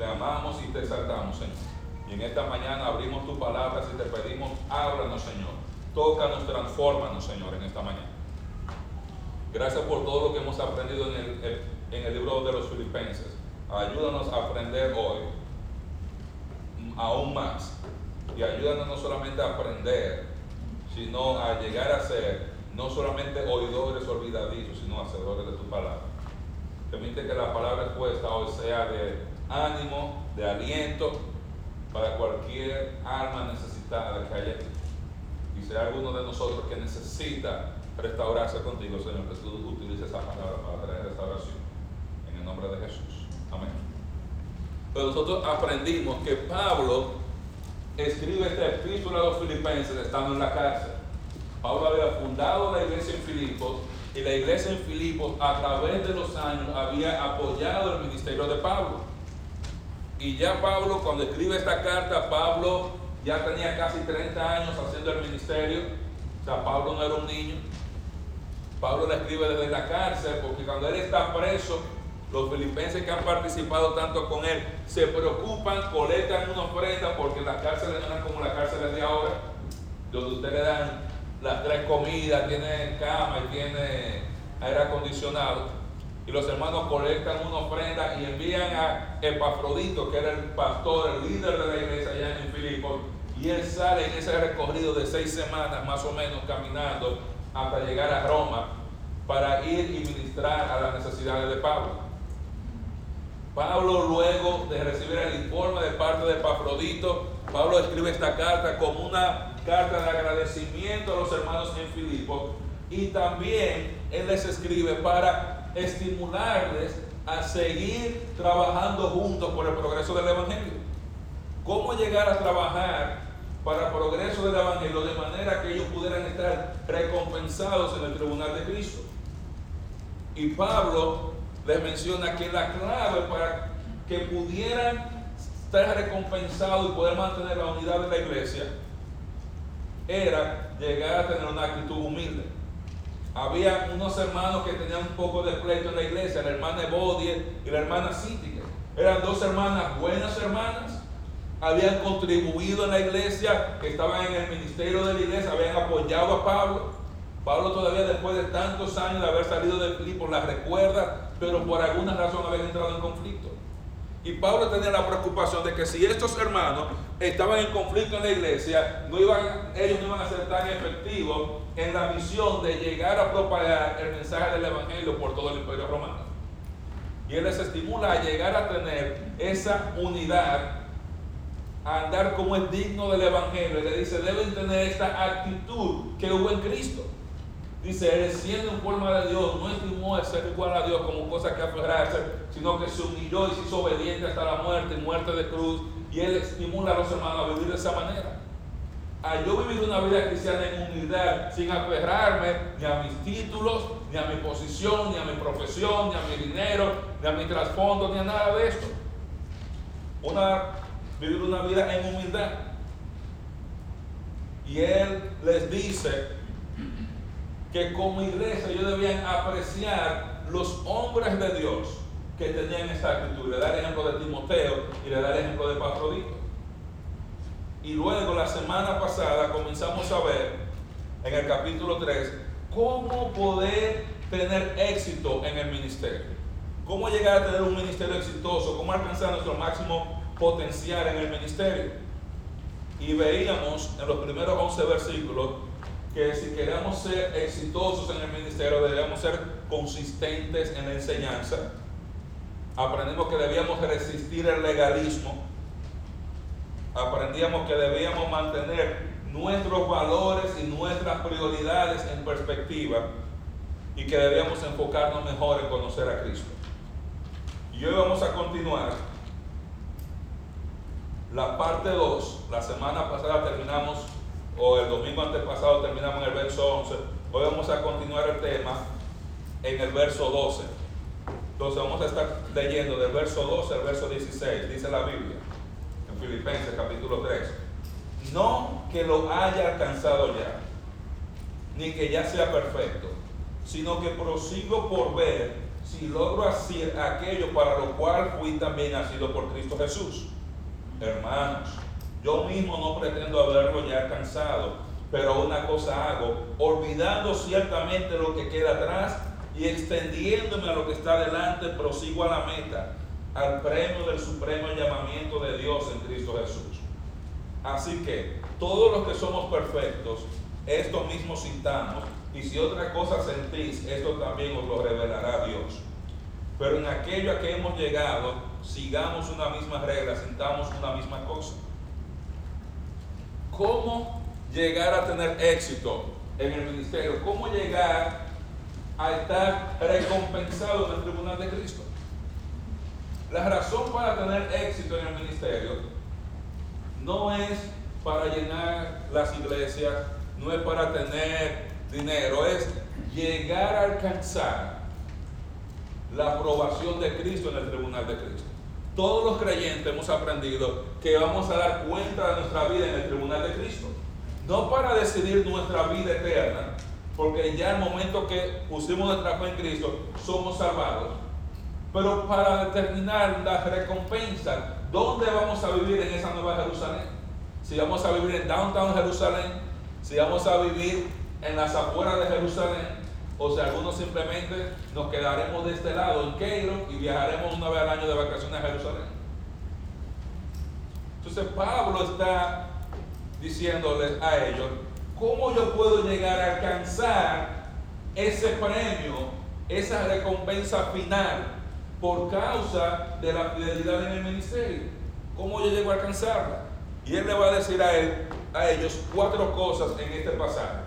te amamos y te exaltamos, Señor. Y en esta mañana abrimos tu palabra y te pedimos, ábranos, Señor. Tócanos, transfórmanos, Señor, en esta mañana. Gracias por todo lo que hemos aprendido en el, en el libro de los filipenses. Ayúdanos a aprender hoy aún más. Y ayúdanos no solamente a aprender, sino a llegar a ser no solamente oidores olvidadizos, sino hacedores de tu palabra. Permite que la palabra expuesta hoy sea de ánimo, de aliento para cualquier alma necesitada que haya. Y sea alguno de nosotros que necesita restaurarse contigo, Señor, que tú utilices esa palabra para traer restauración. En el nombre de Jesús. Amén. Pero nosotros aprendimos que Pablo escribe esta epístola a los filipenses estando en la cárcel. Pablo había fundado la iglesia en Filipos y la iglesia en Filipos a través de los años había apoyado el ministerio de Pablo. Y ya Pablo, cuando escribe esta carta, Pablo ya tenía casi 30 años haciendo el ministerio. O sea, Pablo no era un niño. Pablo la escribe desde la cárcel porque cuando él está preso, los filipenses que han participado tanto con él se preocupan, colectan una ofrenda porque las cárceles no eran como las cárceles de ahora, donde usted le dan las tres comidas, tiene cama y tiene aire acondicionado. Y los hermanos colectan una ofrenda y envían a Epafrodito, que era el pastor, el líder de la iglesia allá en Filipos, y él sale en ese recorrido de seis semanas más o menos caminando hasta llegar a Roma para ir y ministrar a las necesidades de Pablo. Pablo luego de recibir el informe de parte de Epafrodito, Pablo escribe esta carta como una carta de agradecimiento a los hermanos en Filipo y también él les escribe para estimularles a seguir trabajando juntos por el progreso del Evangelio. ¿Cómo llegar a trabajar para el progreso del Evangelio de manera que ellos pudieran estar recompensados en el tribunal de Cristo? Y Pablo les menciona que la clave para que pudieran estar recompensados y poder mantener la unidad de la iglesia era llegar a tener una actitud humilde. Había unos hermanos que tenían un poco de pleito en la iglesia, la hermana Ebodie y la hermana Cítica. Eran dos hermanas, buenas hermanas, habían contribuido en la iglesia, estaban en el ministerio de la iglesia, habían apoyado a Pablo. Pablo todavía después de tantos años de haber salido de Filipo las recuerda, pero por alguna razón habían entrado en conflicto. Y Pablo tenía la preocupación de que si estos hermanos estaban en conflicto en la iglesia, no iban, ellos no iban a ser tan efectivos en la misión de llegar a propagar el mensaje del Evangelio por todo el imperio romano. Y él les estimula a llegar a tener esa unidad, a andar como es digno del Evangelio. Y le dice, deben tener esta actitud que hubo en Cristo. Dice, él siendo en forma de Dios, no estimó el ser igual a Dios como cosa que aferrarse, sino que se humilló y se hizo obediente hasta la muerte, muerte de cruz. Y él estimula a los hermanos a vivir de esa manera. A yo vivir una vida cristiana en humildad, sin aferrarme ni a mis títulos, ni a mi posición, ni a mi profesión, ni a mi dinero, ni a mi trasfondo, ni a nada de esto. Una, vivir una vida en humildad. Y él les dice, que como iglesia ellos debían apreciar los hombres de Dios que tenían esta actitud. Le da el ejemplo de Timoteo y le da el ejemplo de Pafrodito. Y luego la semana pasada comenzamos a ver en el capítulo 3 cómo poder tener éxito en el ministerio. Cómo llegar a tener un ministerio exitoso, cómo alcanzar nuestro máximo potencial en el ministerio. Y veíamos en los primeros 11 versículos que si queremos ser exitosos en el ministerio debemos ser consistentes en la enseñanza. Aprendimos que debíamos resistir el legalismo. Aprendíamos que debíamos mantener nuestros valores y nuestras prioridades en perspectiva y que debíamos enfocarnos mejor en conocer a Cristo. Y hoy vamos a continuar la parte 2. La semana pasada terminamos o el domingo antepasado terminamos en el verso 11, hoy vamos a continuar el tema en el verso 12. Entonces vamos a estar leyendo del verso 12 al verso 16, dice la Biblia, Filipenses capítulo 3. No que lo haya alcanzado ya, ni que ya sea perfecto, sino que prosigo por ver si logro hacer aquello para lo cual fui también nacido por Cristo Jesús. Hermanos, yo mismo no pretendo haberlo ya alcanzado, pero una cosa hago, olvidando ciertamente lo que queda atrás y extendiéndome a lo que está delante, prosigo a la meta, al premio del supremo llamamiento de Dios en Cristo Jesús. Así que todos los que somos perfectos, esto mismo sintamos, y si otra cosa sentís, esto también os lo revelará Dios. Pero en aquello a que hemos llegado, sigamos una misma regla, sintamos una misma cosa. ¿Cómo llegar a tener éxito en el ministerio? ¿Cómo llegar a estar recompensado en el tribunal de Cristo? La razón para tener éxito en el ministerio no es para llenar las iglesias, no es para tener dinero, es llegar a alcanzar la aprobación de Cristo en el tribunal de Cristo. Todos los creyentes hemos aprendido que vamos a dar cuenta de nuestra vida en el tribunal de Cristo. No para decidir nuestra vida eterna, porque ya el momento que pusimos nuestra fe en Cristo somos salvados, pero para determinar la recompensa, dónde vamos a vivir en esa nueva Jerusalén. Si vamos a vivir en downtown Jerusalén, si vamos a vivir en las afueras de Jerusalén, o si algunos simplemente nos quedaremos de este lado en Keiro y viajaremos una vez al año de vacaciones a Jerusalén. Entonces Pablo está diciéndoles a ellos, ¿cómo yo puedo llegar a alcanzar ese premio, esa recompensa final por causa de la fidelidad en el ministerio? ¿Cómo yo llego a alcanzarla? Y él le va a decir a, él, a ellos cuatro cosas en este pasaje.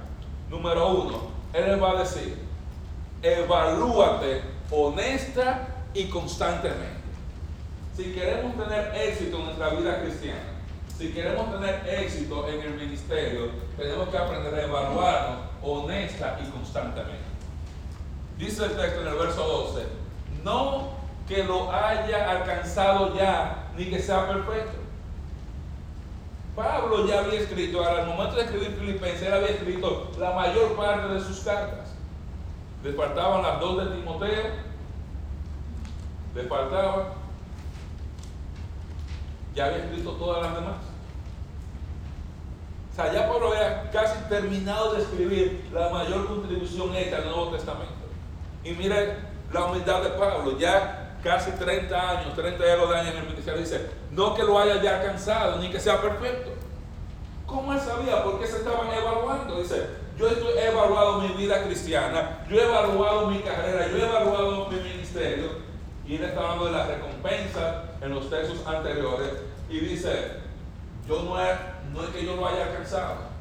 Número uno, él les va a decir, evalúate honesta y constantemente. Si queremos tener éxito en nuestra vida cristiana, si queremos tener éxito en el ministerio, tenemos que aprender a evaluarnos honesta y constantemente. Dice el texto en el verso 12, no que lo haya alcanzado ya, ni que sea perfecto Pablo ya había escrito, al momento de escribir Filipenses, él había escrito la mayor parte de sus cartas. Le faltaban las dos de Timoteo, le faltaban, ya había escrito todas las demás. O sea, ya Pablo había casi terminado de escribir la mayor contribución hecha al Nuevo Testamento. Y mire la humildad de Pablo, ya casi 30 años, 30 de años en el ministerio, dice, no que lo haya ya alcanzado, ni que sea perfecto. ¿Cómo él sabía? ¿Por qué se estaban evaluando? Dice, yo he evaluado mi vida cristiana, yo he evaluado mi carrera, yo he evaluado mi ministerio, y él está hablando de la recompensa en los textos anteriores, y dice, yo no es, no es que yo lo haya alcanzado.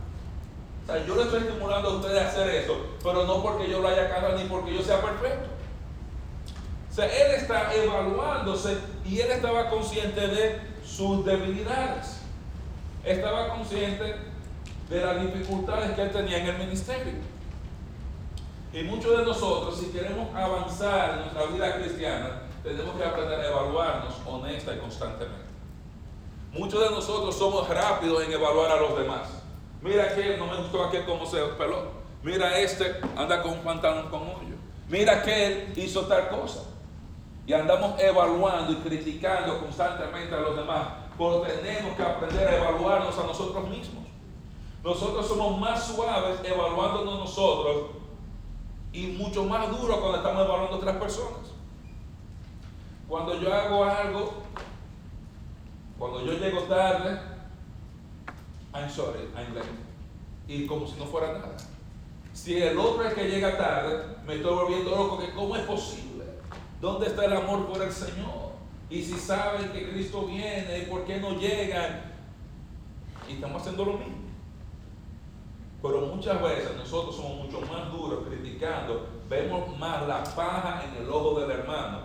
O sea, yo le estoy estimulando a ustedes a hacer eso, pero no porque yo lo haya alcanzado ni porque yo sea perfecto. Sea, él está evaluándose y él estaba consciente de sus debilidades. Estaba consciente de las dificultades que él tenía en el ministerio. Y muchos de nosotros, si queremos avanzar en nuestra vida cristiana, tenemos que aprender a evaluarnos honesta y constantemente. Muchos de nosotros somos rápidos en evaluar a los demás. Mira aquel, no me gustó aquel cómo se peló. Mira este, anda con un pantalón con hoyo. Mira aquel, hizo tal cosa y andamos evaluando y criticando constantemente a los demás, pero tenemos que aprender a evaluarnos a nosotros mismos. Nosotros somos más suaves evaluándonos nosotros y mucho más duros cuando estamos evaluando a otras personas. Cuando yo hago algo, cuando yo llego tarde, I'm sorry, I'm late. Y como si no fuera nada. Si el otro es que llega tarde, me estoy volviendo loco, que cómo es posible ¿Dónde está el amor por el Señor? Y si saben que Cristo viene, ¿y por qué no llegan? Y estamos haciendo lo mismo. Pero muchas veces nosotros somos mucho más duros criticando, vemos más la paja en el ojo del hermano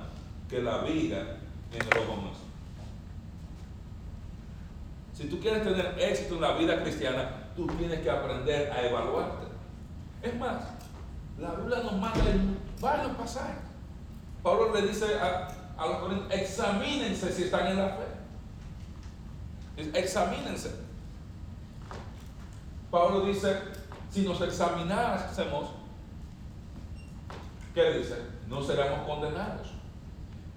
que la viga en el ojo nuestro. Si tú quieres tener éxito en la vida cristiana, tú tienes que aprender a evaluarte. Es más, la Biblia nos manda en varios pasajes. Pablo le dice a, los corintios, examínense si están en la fe. Examínense. Pablo dice, si nos examinásemos, ¿qué dice? No seremos condenados.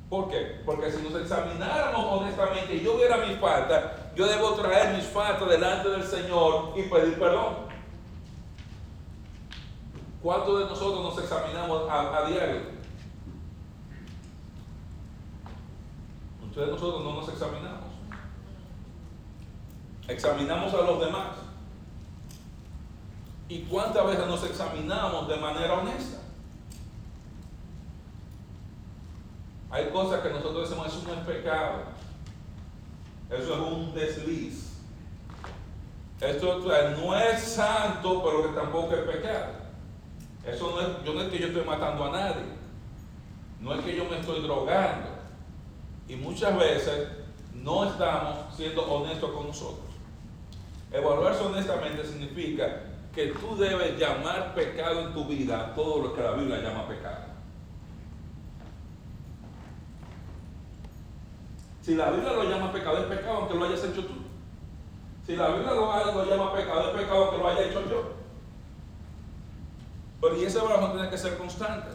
¿Por qué? Porque si nos examináramos honestamente y yo viera mis faltas, yo debo traer mis faltas delante del Señor y pedir perdón. ¿Cuántos de nosotros nos examinamos a, diario? Nosotros no nos examinamos. Examinamos a los demás. ¿Y cuántas veces nos examinamos de manera honesta? Hay cosas que nosotros decimos, eso no es pecado. Eso es un desliz. Esto no es santo, pero que tampoco es pecado. Eso no es, yo no es que yo estoy matando a nadie. No es que yo me estoy drogando. Y muchas veces no estamos siendo honestos con nosotros. Evaluarse honestamente significa que tú debes llamar pecado en tu vida todo lo que la Biblia llama pecado. Si la Biblia lo llama pecado, es pecado aunque lo hayas hecho tú. Si la Biblia lo, llama pecado, es pecado aunque lo haya hecho yo. Pero y ese evaluación tiene que ser constante.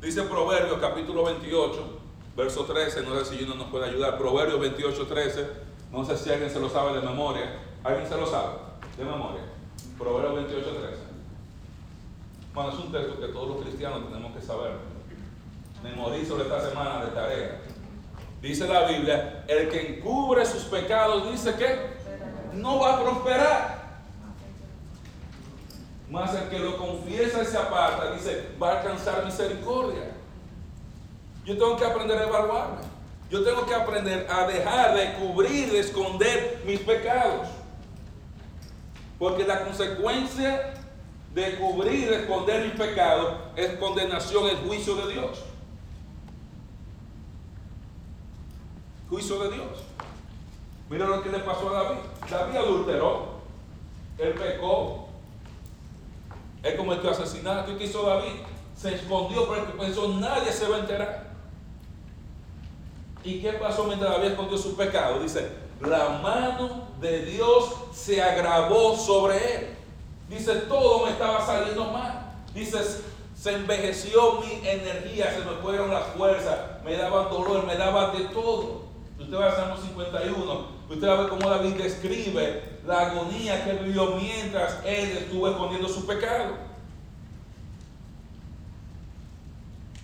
Dice Proverbios capítulo 28, verso 13, no sé si uno nos puede ayudar. Proverbios 28, 13, no sé si alguien se lo sabe de memoria. ¿Alguien se lo sabe de memoria? Proverbios 28, 13. Bueno, es un texto que todos los cristianos tenemos que saber. Memorizo esta semana de tarea. Dice la Biblia, el que encubre sus pecados dice que no va a prosperar. Mas el que lo confiesa y se aparta, dice, va a alcanzar misericordia. Yo tengo que aprender a evaluarme. Yo tengo que aprender a dejar de cubrir, de esconder mis pecados. Porque la consecuencia de cubrir, de esconder mis pecados es condenación, es juicio de Dios. Juicio de Dios. Mira lo que le pasó a David. David adulteró. Él pecó. Él cometió asesinato. ¿Y qué hizo David? Se escondió porque pensó nadie se va a enterar. ¿Y qué pasó mientras David escondió su pecado? Dice, la mano de Dios se agravó sobre él. Dice, todo me estaba saliendo mal. Dice, se envejeció mi energía, se me fueron las fuerzas, me daban dolor, me daban de todo. Usted va a Salmo 51, usted va a ver cómo David describe la agonía que vivió mientras él estuvo escondiendo su pecado.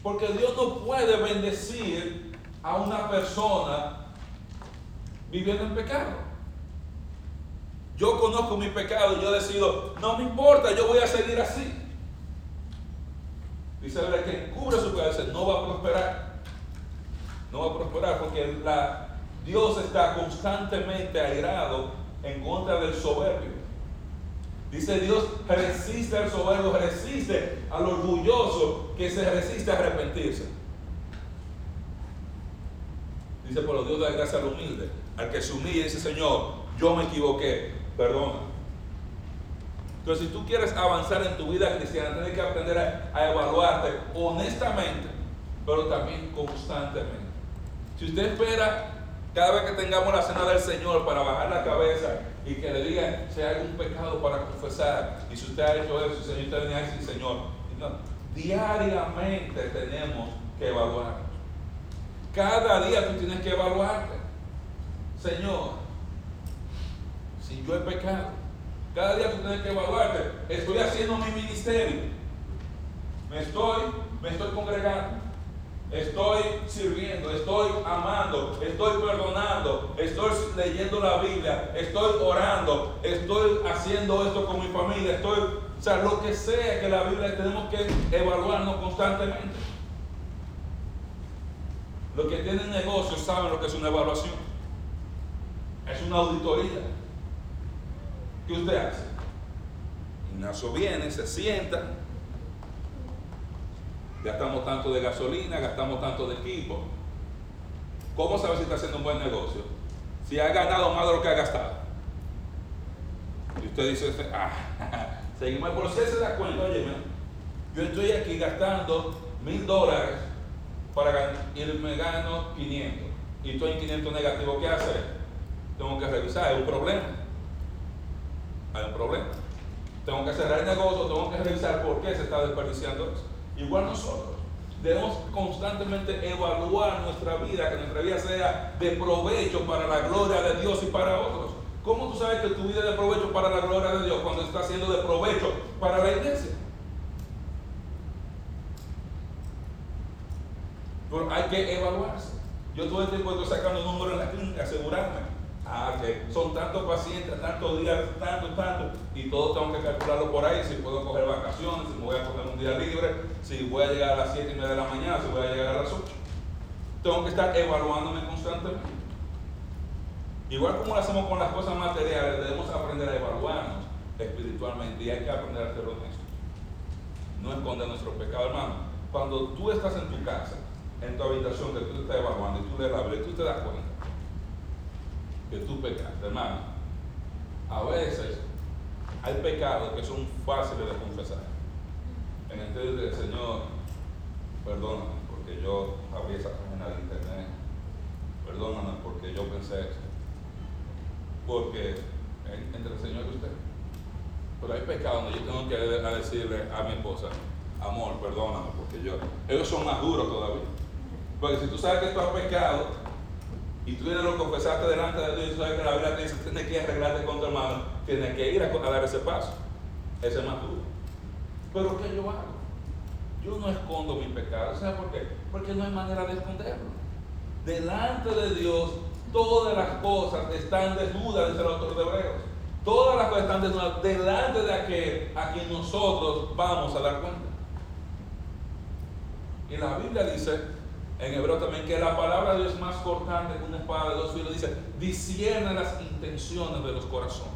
Porque Dios no puede bendecir a una persona viviendo en pecado. Yo conozco mi pecado y yo decido, no me importa, yo voy a seguir así. Dice el que cubre su pecado, no va a prosperar. No va a prosperar porque Dios está constantemente airado en contra del soberbio. Dice Dios resiste al soberbio, resiste al orgulloso que se resiste a arrepentirse. Dice, por los Dios da gracia al humilde. Al que se humille dice, Señor, yo me equivoqué, perdona. Entonces, si tú quieres avanzar en tu vida cristiana, tienes que aprender a evaluarte honestamente, pero también constantemente. Si usted espera cada vez que tengamos la cena del Señor para bajar la cabeza y que le digan si hay algún pecado para confesar, y si usted ha hecho eso, Señor, usted viene Señor, diariamente tenemos que evaluar. Cada día tú tienes que evaluarte. Señor, si yo he pecado, cada día tú tienes que evaluarte. Estoy haciendo mi ministerio. Me estoy, me estoy congregando estoy sirviendo, estoy amando, estoy perdonando, estoy leyendo la Biblia, estoy orando, estoy haciendo esto con mi familia, estoy, o sea, lo que sea que la Biblia tenemos que evaluarnos constantemente. Los que tienen negocios saben lo que es una evaluación. Es una auditoría. ¿Qué usted hace? Ignacio viene, se sienta, gastamos tanto de gasolina, gastamos tanto de equipo. ¿Cómo sabe si está haciendo un buen negocio? Si ha ganado más de lo que ha gastado. Y usted dice, ah, seguimos, por si se da cuenta, oye, yo estoy aquí gastando mil dólares para ir me gano 500 y estoy en 500 negativo, ¿qué hacer? Tengo que revisar, hay un problema. Hay un problema. Tengo que cerrar el negocio, tengo que revisar por qué se está desperdiciando eso. Igual nosotros. Debemos constantemente evaluar nuestra vida, que nuestra vida sea de provecho para la gloria de Dios y para otros. ¿Cómo tú sabes que tu vida es de provecho para la gloria de Dios cuando está siendo de provecho para la iglesia? Pero hay que evaluarse. Yo todo el tiempo estoy sacando números en la clínica, asegurarme. Ah, que son tantos pacientes, tantos días, tanto, tanto, y todo tengo que calcularlo por ahí, si puedo coger vacaciones, si me voy a coger un día libre, si voy a llegar a las 7 y media de la mañana, si voy a llegar a las 8. Tengo que estar evaluándome constantemente. Igual como lo hacemos con las cosas materiales, debemos aprender a evaluarnos espiritualmente y hay que aprender a ser honestos. No esconder nuestro pecado, hermano. Cuando tú estás en tu casa, en tu habitación, que tú estás evaluando y tú le la y tú te das cuenta que tú pecaste, hermano. A veces hay pecados que son fáciles de confesar. En el del Señor, perdóname porque yo abrí esa página de internet. Perdóname porque yo pensé esto. Porque entre el Señor y usted. Pero hay pecados donde yo tengo que decirle a mi esposa, amor, perdóname, porque yo. Ellos son más duros todavía. Porque si tú sabes que tú has pecado, y tú vienes lo confesaste delante de Dios y sabes que la Biblia te dice tienes que arreglarte con tu hermano, tienes que ir a, dar ese paso. Ese es más duro. Pero ¿qué yo hago? Yo no escondo mi pecado. ¿Sabes por qué? Porque no hay manera de esconderlo. Delante de Dios, todas las cosas están desnudas, dice el autor de Hebreos. Todas las cosas están desnudas delante de aquel a quien nosotros vamos a dar cuenta. Y la Biblia dice en hebreo también que la palabra de Dios es más cortante que una espada de dos filos. Dice, discierne las intenciones de los corazones.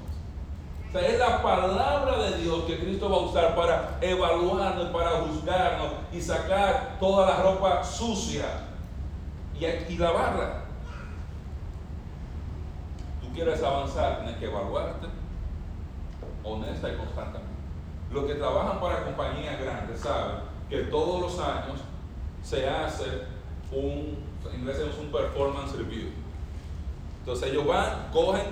O sea, es la palabra de Dios que Cristo va a usar para evaluarnos, para juzgarnos y sacar toda la ropa sucia y, y lavarla. Tú quieres avanzar, tienes que evaluarte honesta y constantemente. Los que trabajan para compañías grandes saben que todos los años se hace un, en inglés es un performance review. Entonces ellos van, cogen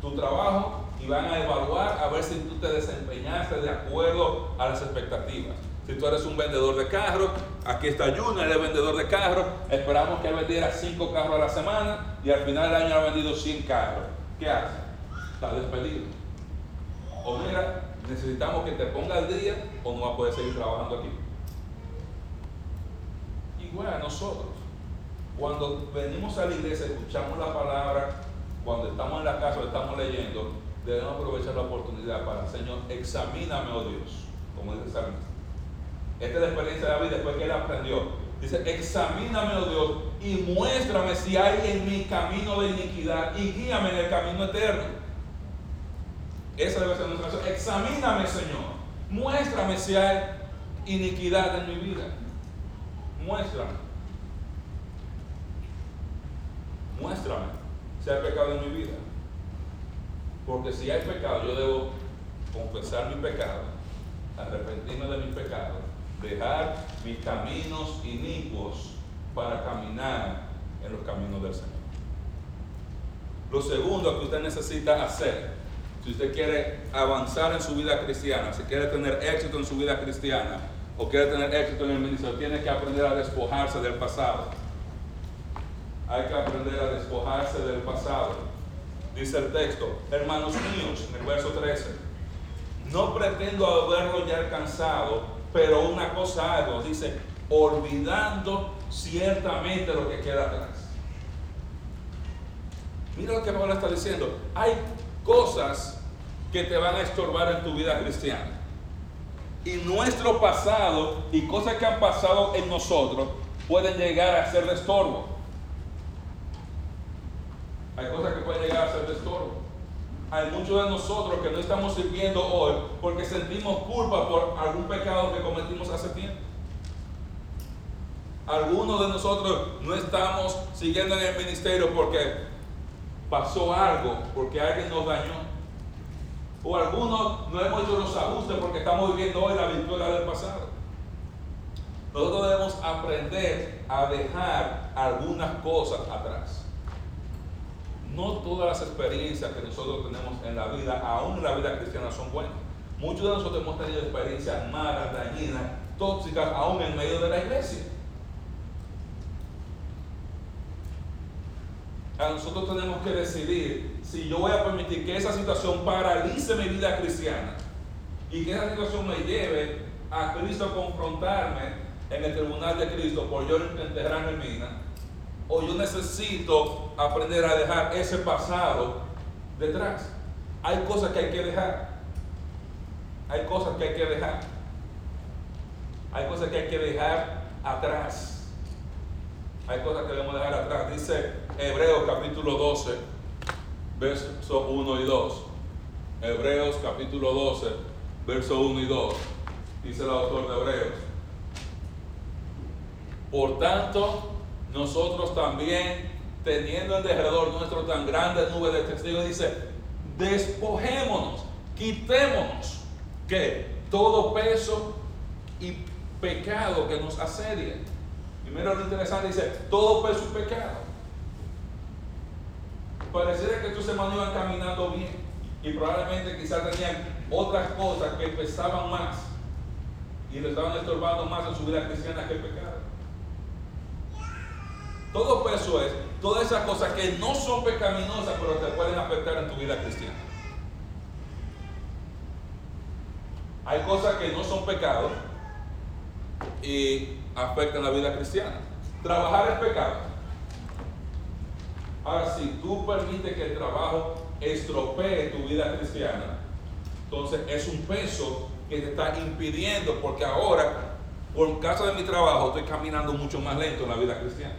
tu trabajo y van a evaluar a ver si tú te desempeñaste de acuerdo a las expectativas. Si tú eres un vendedor de carros, aquí está Junior, él vendedor de carros, esperamos que él vendiera 5 carros a la semana y al final del año ha vendido 100 carros. ¿Qué hace? Está despedido. O mira, necesitamos que te ponga al día o no va a poder seguir trabajando aquí a nosotros. Cuando venimos a la iglesia, escuchamos la palabra, cuando estamos en la casa, estamos leyendo, debemos aprovechar la oportunidad para, Señor, examíname, oh Dios, como dice el. Esta es la experiencia de David después que él aprendió. Dice, examíname, oh Dios, y muéstrame si hay en mi camino de iniquidad y guíame en el camino eterno. Esa debe ser nuestra oración. Examíname, Señor. Muéstrame si hay iniquidad en mi vida muéstrame. Muéstrame si hay pecado en mi vida. Porque si hay pecado, yo debo confesar mi pecado, arrepentirme de mi pecado, dejar mis caminos inicuos para caminar en los caminos del Señor. Lo segundo que usted necesita hacer, si usted quiere avanzar en su vida cristiana, si quiere tener éxito en su vida cristiana, o quiere tener éxito en el ministerio, tiene que aprender a despojarse del pasado. Hay que aprender a despojarse del pasado. Dice el texto, hermanos míos, en el verso 13, no pretendo haberlo ya alcanzado, pero una cosa hago, dice, olvidando ciertamente lo que queda atrás. Mira lo que Pablo está diciendo. Hay cosas que te van a estorbar en tu vida cristiana y nuestro pasado y cosas que han pasado en nosotros pueden llegar a ser de estorbo. Hay cosas que pueden llegar a ser de estorbo. Hay muchos de nosotros que no estamos sirviendo hoy porque sentimos culpa por algún pecado que cometimos hace tiempo. Algunos de nosotros no estamos siguiendo en el ministerio porque pasó algo, porque alguien nos dañó. O algunos no hemos hecho los ajustes porque estamos viviendo hoy la victoria del pasado. Nosotros debemos aprender a dejar algunas cosas atrás. No todas las experiencias que nosotros tenemos en la vida, aún en la vida cristiana, son buenas. Muchos de nosotros hemos tenido experiencias malas, dañinas, tóxicas aún en medio de la iglesia. A nosotros tenemos que decidir si yo voy a permitir que esa situación paralice mi vida cristiana y que esa situación me lleve a Cristo a confrontarme en el tribunal de Cristo por yo enterrarme en mina, o yo necesito aprender a dejar ese pasado detrás. Hay cosas que hay que dejar. Hay cosas que hay que dejar. Hay cosas que hay que dejar atrás. Hay cosas que debemos dejar atrás. Dice Hebreos capítulo 12, versos 1 y 2. Hebreos capítulo 12, verso 1 y 2. Dice el autor de Hebreos. Por tanto, nosotros también, teniendo en derredor nuestro tan grande nube de testigos, dice, despojémonos, quitémonos, que todo peso y pecado que nos asedia. Primero lo interesante dice, todo peso y pecado. Pareciera que estos hermanos iban caminando bien y probablemente quizás tenían otras cosas que pesaban más y le estaban estorbando más en su vida cristiana que el pecado. Todo peso es todas esas cosas que no son pecaminosas, pero te pueden afectar en tu vida cristiana. Hay cosas que no son pecados y afectan la vida cristiana. Trabajar es pecado. Ahora, si tú permites que el trabajo estropee tu vida cristiana, entonces es un peso que te está impidiendo, porque ahora, por causa de mi trabajo, estoy caminando mucho más lento en la vida cristiana.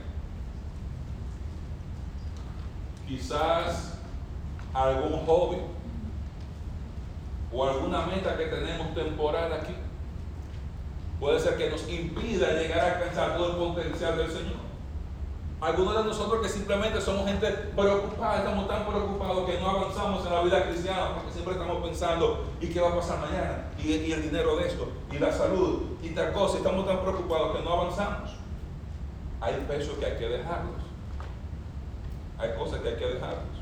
Quizás algún hobby o alguna meta que tenemos temporal aquí puede ser que nos impida llegar a alcanzar todo el potencial del Señor. Algunos de nosotros que simplemente somos gente preocupada, estamos tan preocupados que no avanzamos en la vida cristiana porque siempre estamos pensando, ¿y qué va a pasar mañana? ¿Y, el dinero de esto? ¿Y la salud? ¿Y tal cosa? Estamos tan preocupados que no avanzamos. Hay pesos que hay que dejarlos. Hay cosas que hay que dejarlos.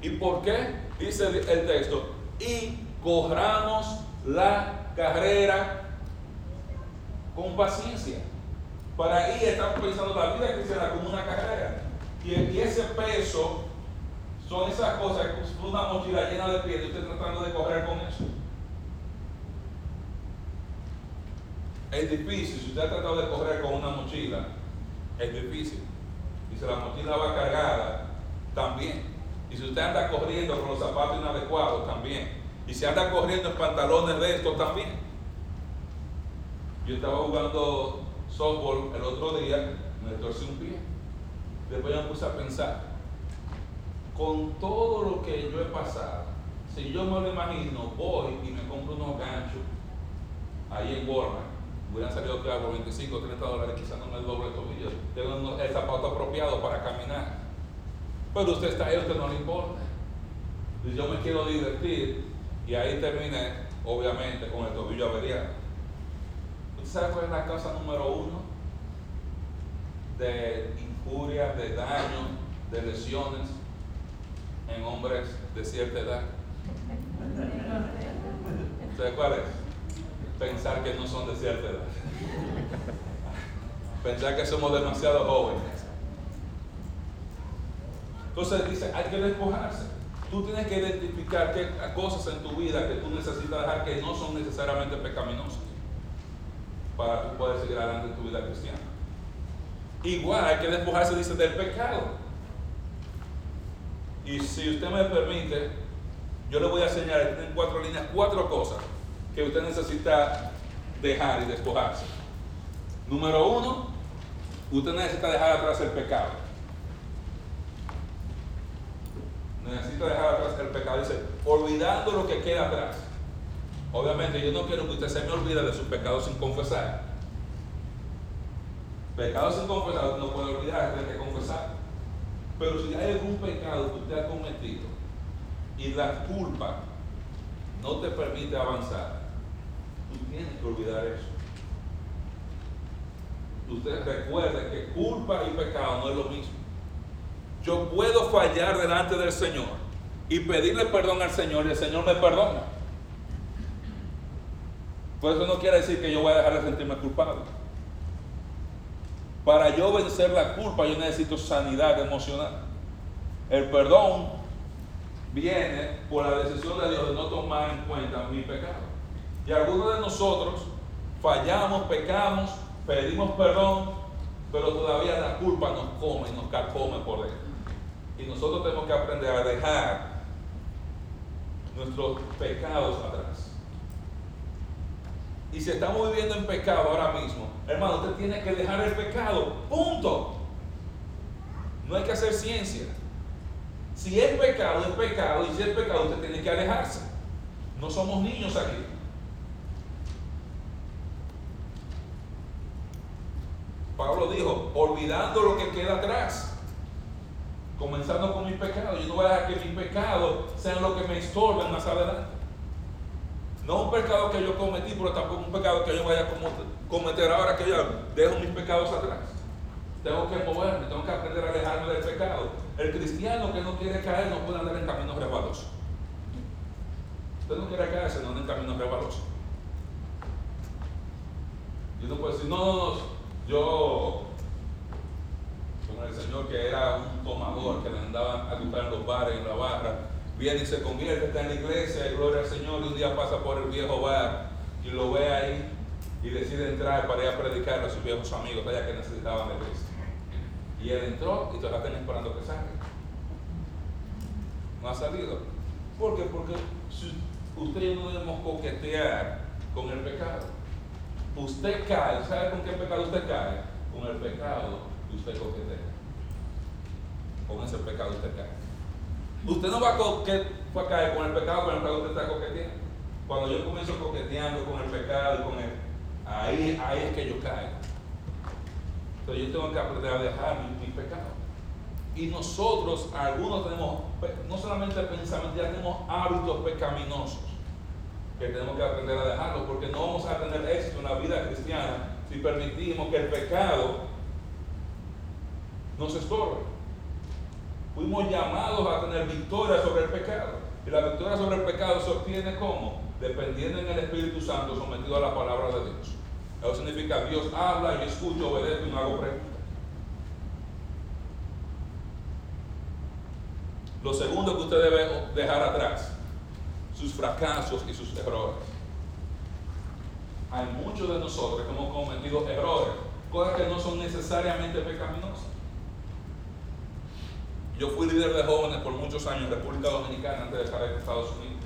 ¿Y por qué? Dice el texto, y corramos la carrera con paciencia. Para ahí estamos pensando la vida cristiana como una carrera. Y, ese peso son esas cosas, una mochila llena de pies y usted tratando de correr con eso. Es difícil, si usted ha tratado de correr con una mochila, es difícil. Y si la mochila va cargada, también. Y si usted anda corriendo con los zapatos inadecuados, también. Y si anda corriendo en pantalones de estos, también. Yo estaba jugando softball el otro día, me torcí un pie. Después me puse a pensar, con todo lo que yo he pasado, si yo me lo imagino, voy y me compro unos ganchos ahí en Walmart, hubieran salido claro por 25 o 30 dólares, quizás no me doble el tobillo, tengo el zapato apropiado para caminar. Pero usted está ahí, usted no le importa. Yo me quiero divertir y ahí terminé, obviamente, con el tobillo averiado. ¿Usted sabe cuál es la causa número uno de injurias, de daño, de lesiones en hombres de cierta edad? ¿Usted cuál es? Pensar que no son de cierta edad. Pensar que somos demasiado jóvenes. Entonces dice, hay que despojarse. Tú tienes que identificar qué cosas en tu vida que tú necesitas dejar que no son necesariamente pecaminosas para tú poder seguir adelante en tu vida cristiana. Igual hay que despojarse, dice, del pecado. Y si usted me permite, yo le voy a señalar en cuatro líneas cuatro cosas que usted necesita dejar y despojarse. Número uno, usted necesita dejar atrás el pecado. Necesita dejar atrás el pecado. Dice, olvidando lo que queda atrás. Obviamente yo no quiero que usted se me olvide de sus pecados sin confesar. Pecados sin confesar no puede olvidar, tiene que confesar. Pero si hay algún pecado que usted ha cometido y la culpa no te permite avanzar, tú tienes que olvidar eso. Usted recuerde que culpa y pecado no es lo mismo. Yo puedo fallar delante del Señor y pedirle perdón al Señor y el Señor me perdona. Pues eso no quiere decir que yo voy a dejar de sentirme culpable. Para yo vencer la culpa yo necesito sanidad emocional. El perdón viene por la decisión de Dios de no tomar en cuenta mi pecado. Y algunos de nosotros fallamos, pecamos, pedimos perdón, pero todavía la culpa nos come, nos carcome por dentro. Y nosotros tenemos que aprender a dejar nuestros pecados atrás. Y si estamos viviendo en pecado ahora mismo, hermano, usted tiene que dejar el pecado. Punto. No hay que hacer ciencia. Si es pecado, es pecado. Y si es pecado, usted tiene que alejarse. No somos niños aquí. Pablo dijo, olvidando lo que queda atrás, comenzando con mis pecados. Yo no voy a dejar que mis pecados sean lo que me estorben más adelante. No un pecado que yo cometí, pero tampoco un pecado que yo vaya a cometer ahora que yo dejo mis pecados atrás. Tengo que moverme, tengo que aprender a alejarme del pecado. El cristiano que no quiere caer no puede andar en caminos resbalosos. Usted no quiere caerse, no anda en caminos resbalosos. Y uno puede decir, no, no, no, yo, con el Señor que era un tomador, que le andaba a gustar en los bares, en la barra, viene y se convierte, está en la iglesia, y gloria al Señor, y un día pasa por el viejo bar y lo ve ahí y decide entrar para ir a predicar a sus viejos amigos allá que necesitaban de Cristo. Y él entró y todavía están esperando que salga. No ha salido. ¿Por qué? Porque usted y yo no debemos coquetear con el pecado. Usted cae, ¿sabe con qué pecado usted cae? Con el pecado que usted coquetea. Con ese pecado usted cae. Usted no va a, caer con el pecado con el que usted está coqueteando. Cuando yo comienzo coqueteando con el pecado y con el. Ahí, ahí es que yo caigo. Entonces yo tengo que aprender a dejar mi, pecado. Y nosotros, algunos tenemos, no solamente pensamientos, ya tenemos hábitos pecaminosos que tenemos que aprender a dejarlos, porque no vamos a tener éxito en la vida cristiana si permitimos que el pecado nos estorbe. Fuimos llamados a tener victoria sobre el pecado. Y la victoria sobre el pecado se obtiene como? Dependiendo en el Espíritu Santo, sometido a la palabra de Dios. Eso significa Dios habla, yo escucho, obedezco y no hago preguntas. Lo segundo que usted debe dejar atrás sus fracasos y sus errores. Hay muchos de nosotros que hemos cometido errores, cosas que no son necesariamente pecaminosas. Yo fui líder de jóvenes por muchos años en República Dominicana antes de estar en Estados Unidos.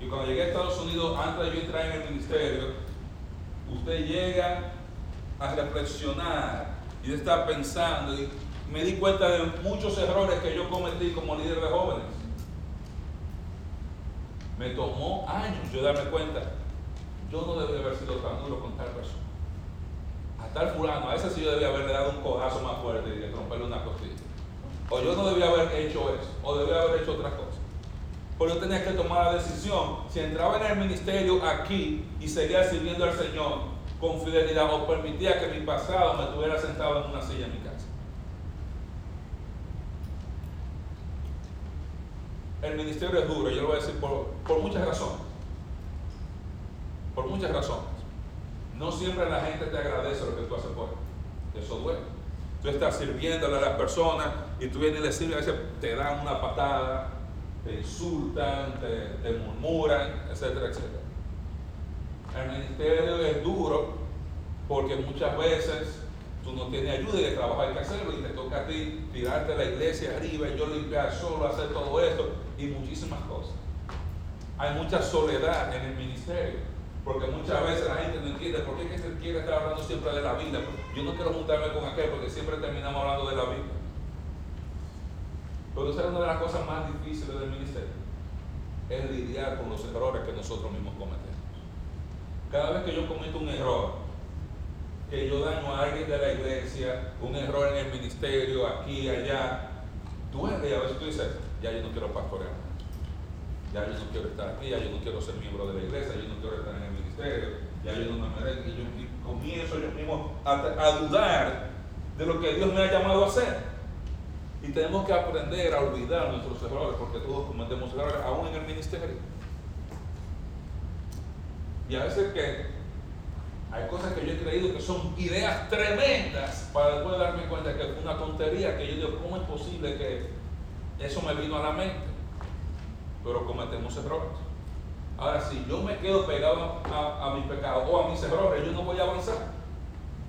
Y cuando llegué a Estados Unidos, antes de yo entrar en el ministerio, usted llega a reflexionar y de estar pensando y me di cuenta de muchos errores que yo cometí como líder de jóvenes. Me tomó años yo darme cuenta, yo no debía haber sido tan duro con tal persona. A tal fulano, a ese sí yo debía haberle dado un codazo más fuerte y romperle una costilla. O yo no debía haber hecho eso, o debía haber hecho otras cosas. Pero yo tenía que tomar la decisión si entraba en el ministerio aquí y seguía sirviendo al Señor con fidelidad o permitía que mi pasado me tuviera sentado en una silla en mi casa. el ministerio es duro, yo lo voy a decir por, muchas razones. Por muchas razones. No siempre la gente te agradece lo que tú haces por él. Eso duele. Tú estás sirviéndole a las personas y tú vienes y le sirves, a veces te dan una patada, te insultan, te, murmuran, etcétera, etcétera. El ministerio es duro porque muchas veces tú no tienes ayuda y de trabajo hay que hacerlo y te toca a ti tirarte la iglesia arriba y yo limpiar solo, hacer todo esto y muchísimas cosas. Hay mucha soledad en el ministerio, porque muchas veces la gente no entiende por qué se quiere estar hablando siempre de la Biblia. Yo no quiero juntarme con aquel porque siempre terminamos hablando de la Biblia. Pero esa es una de las cosas más difíciles del ministerio, es lidiar con los errores que nosotros mismos cometemos. Cada vez que yo cometo un error, que yo daño a alguien de la iglesia, un error en el ministerio, aquí, allá, duele y a veces tú dices, ya yo no quiero pastorear, ya yo no quiero estar aquí, ya yo no quiero ser miembro de la iglesia, yo no quiero estar en el ministerio, ya yo no me merezco, y yo comienzo yo mismo a, a dudar de lo que Dios me ha llamado a hacer. Y tenemos que aprender a olvidar nuestros errores, porque todos cometemos errores, aún en el ministerio. Y a veces que Hay cosas que yo he creído que son ideas tremendas para después darme cuenta que es una tontería, que yo digo, ¿cómo es posible que eso me vino a la mente? Pero cometemos errores. Ahora, si yo me quedo pegado a, a mis pecados o a mis errores, yo no voy a avanzar.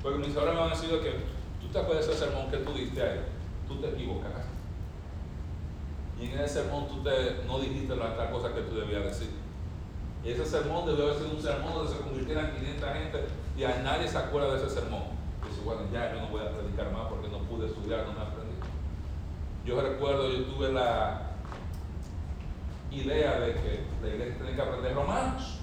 Porque mis errores me han sido que tú te acuerdas ese sermón que tú diste ahí, tú te equivocaste. Y en ese sermón tú te, no dijiste la tal cosa que tú debías decir. Y ese sermón debió haber sido un sermón donde se convirtieran 500 gente y a nadie se acuerda de ese sermón. Dice, bueno, ya yo no voy a predicar más porque no pude estudiar, no me aprendí. Yo recuerdo, yo tuve la idea de que la iglesia tenía que aprender romanos.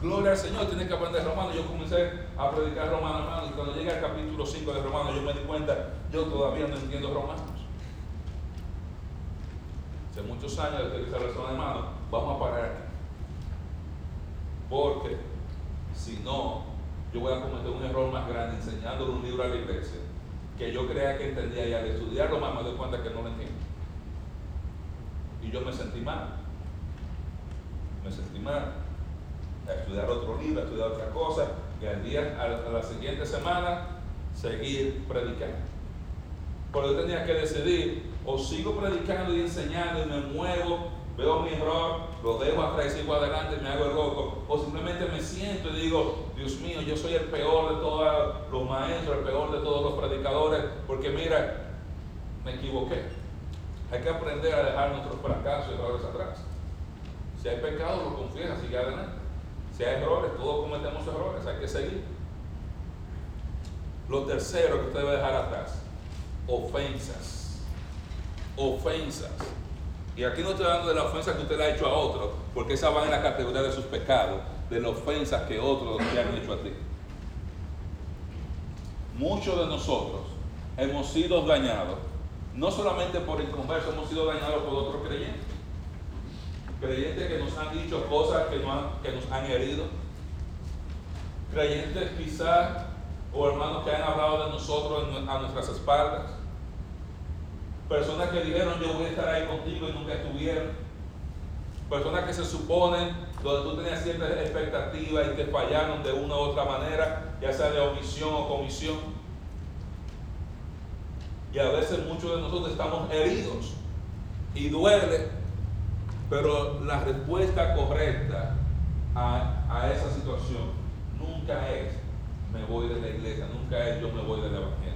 Gloria al Señor, tiene que aprender romanos. Yo comencé a predicar romanos, hermano, y cuando llegué al capítulo 5 de romanos, yo me di cuenta, yo todavía no entiendo romanos. Hace muchos años desde que se hermano, vamos a parar. Porque si no, yo voy a cometer un error más grande enseñándole un libro a la iglesia que yo creía que entendía y al estudiarlo más me doy cuenta que no lo entiendo. Y yo me sentí mal. Me sentí mal. A estudiar otro libro, a estudiar otra cosa, y al día, a la, siguiente semana, seguir predicando. Pero yo tenía que decidir, o sigo predicando y enseñando y me muevo veo mi error, lo dejo atrás y sigo adelante, me hago el loco, o simplemente me siento y digo, Dios mío, yo soy el peor de todos los maestros, el peor de todos los predicadores, porque mira, me equivoqué. Hay que aprender a dejar nuestros fracasos y errores atrás. Si hay pecado, lo confiesa, sigue adelante. Si hay errores, todos cometemos errores, hay que seguir. Lo tercero que usted debe dejar atrás, ofensas. Ofensas. Y aquí no estoy hablando de la ofensa que usted le ha hecho a otro, porque esa va en la categoría de sus pecados, de la ofensa que otros te han hecho a ti. Muchos de nosotros hemos sido dañados, no solamente por el converso, hemos sido dañados por otros creyentes. Creyentes que nos han dicho cosas que, que nos han herido. Creyentes quizás, o hermanos que han hablado de nosotros a nuestras espaldas Personas que dijeron yo voy a estar ahí contigo y nunca estuvieron. Personas que se suponen donde tú tenías ciertas expectativas y te fallaron de una u otra manera, ya sea de omisión o comisión. Y a veces muchos de nosotros estamos heridos y duele, pero la respuesta correcta a, a esa situación nunca es me voy de la iglesia, nunca es yo me voy del evangelio.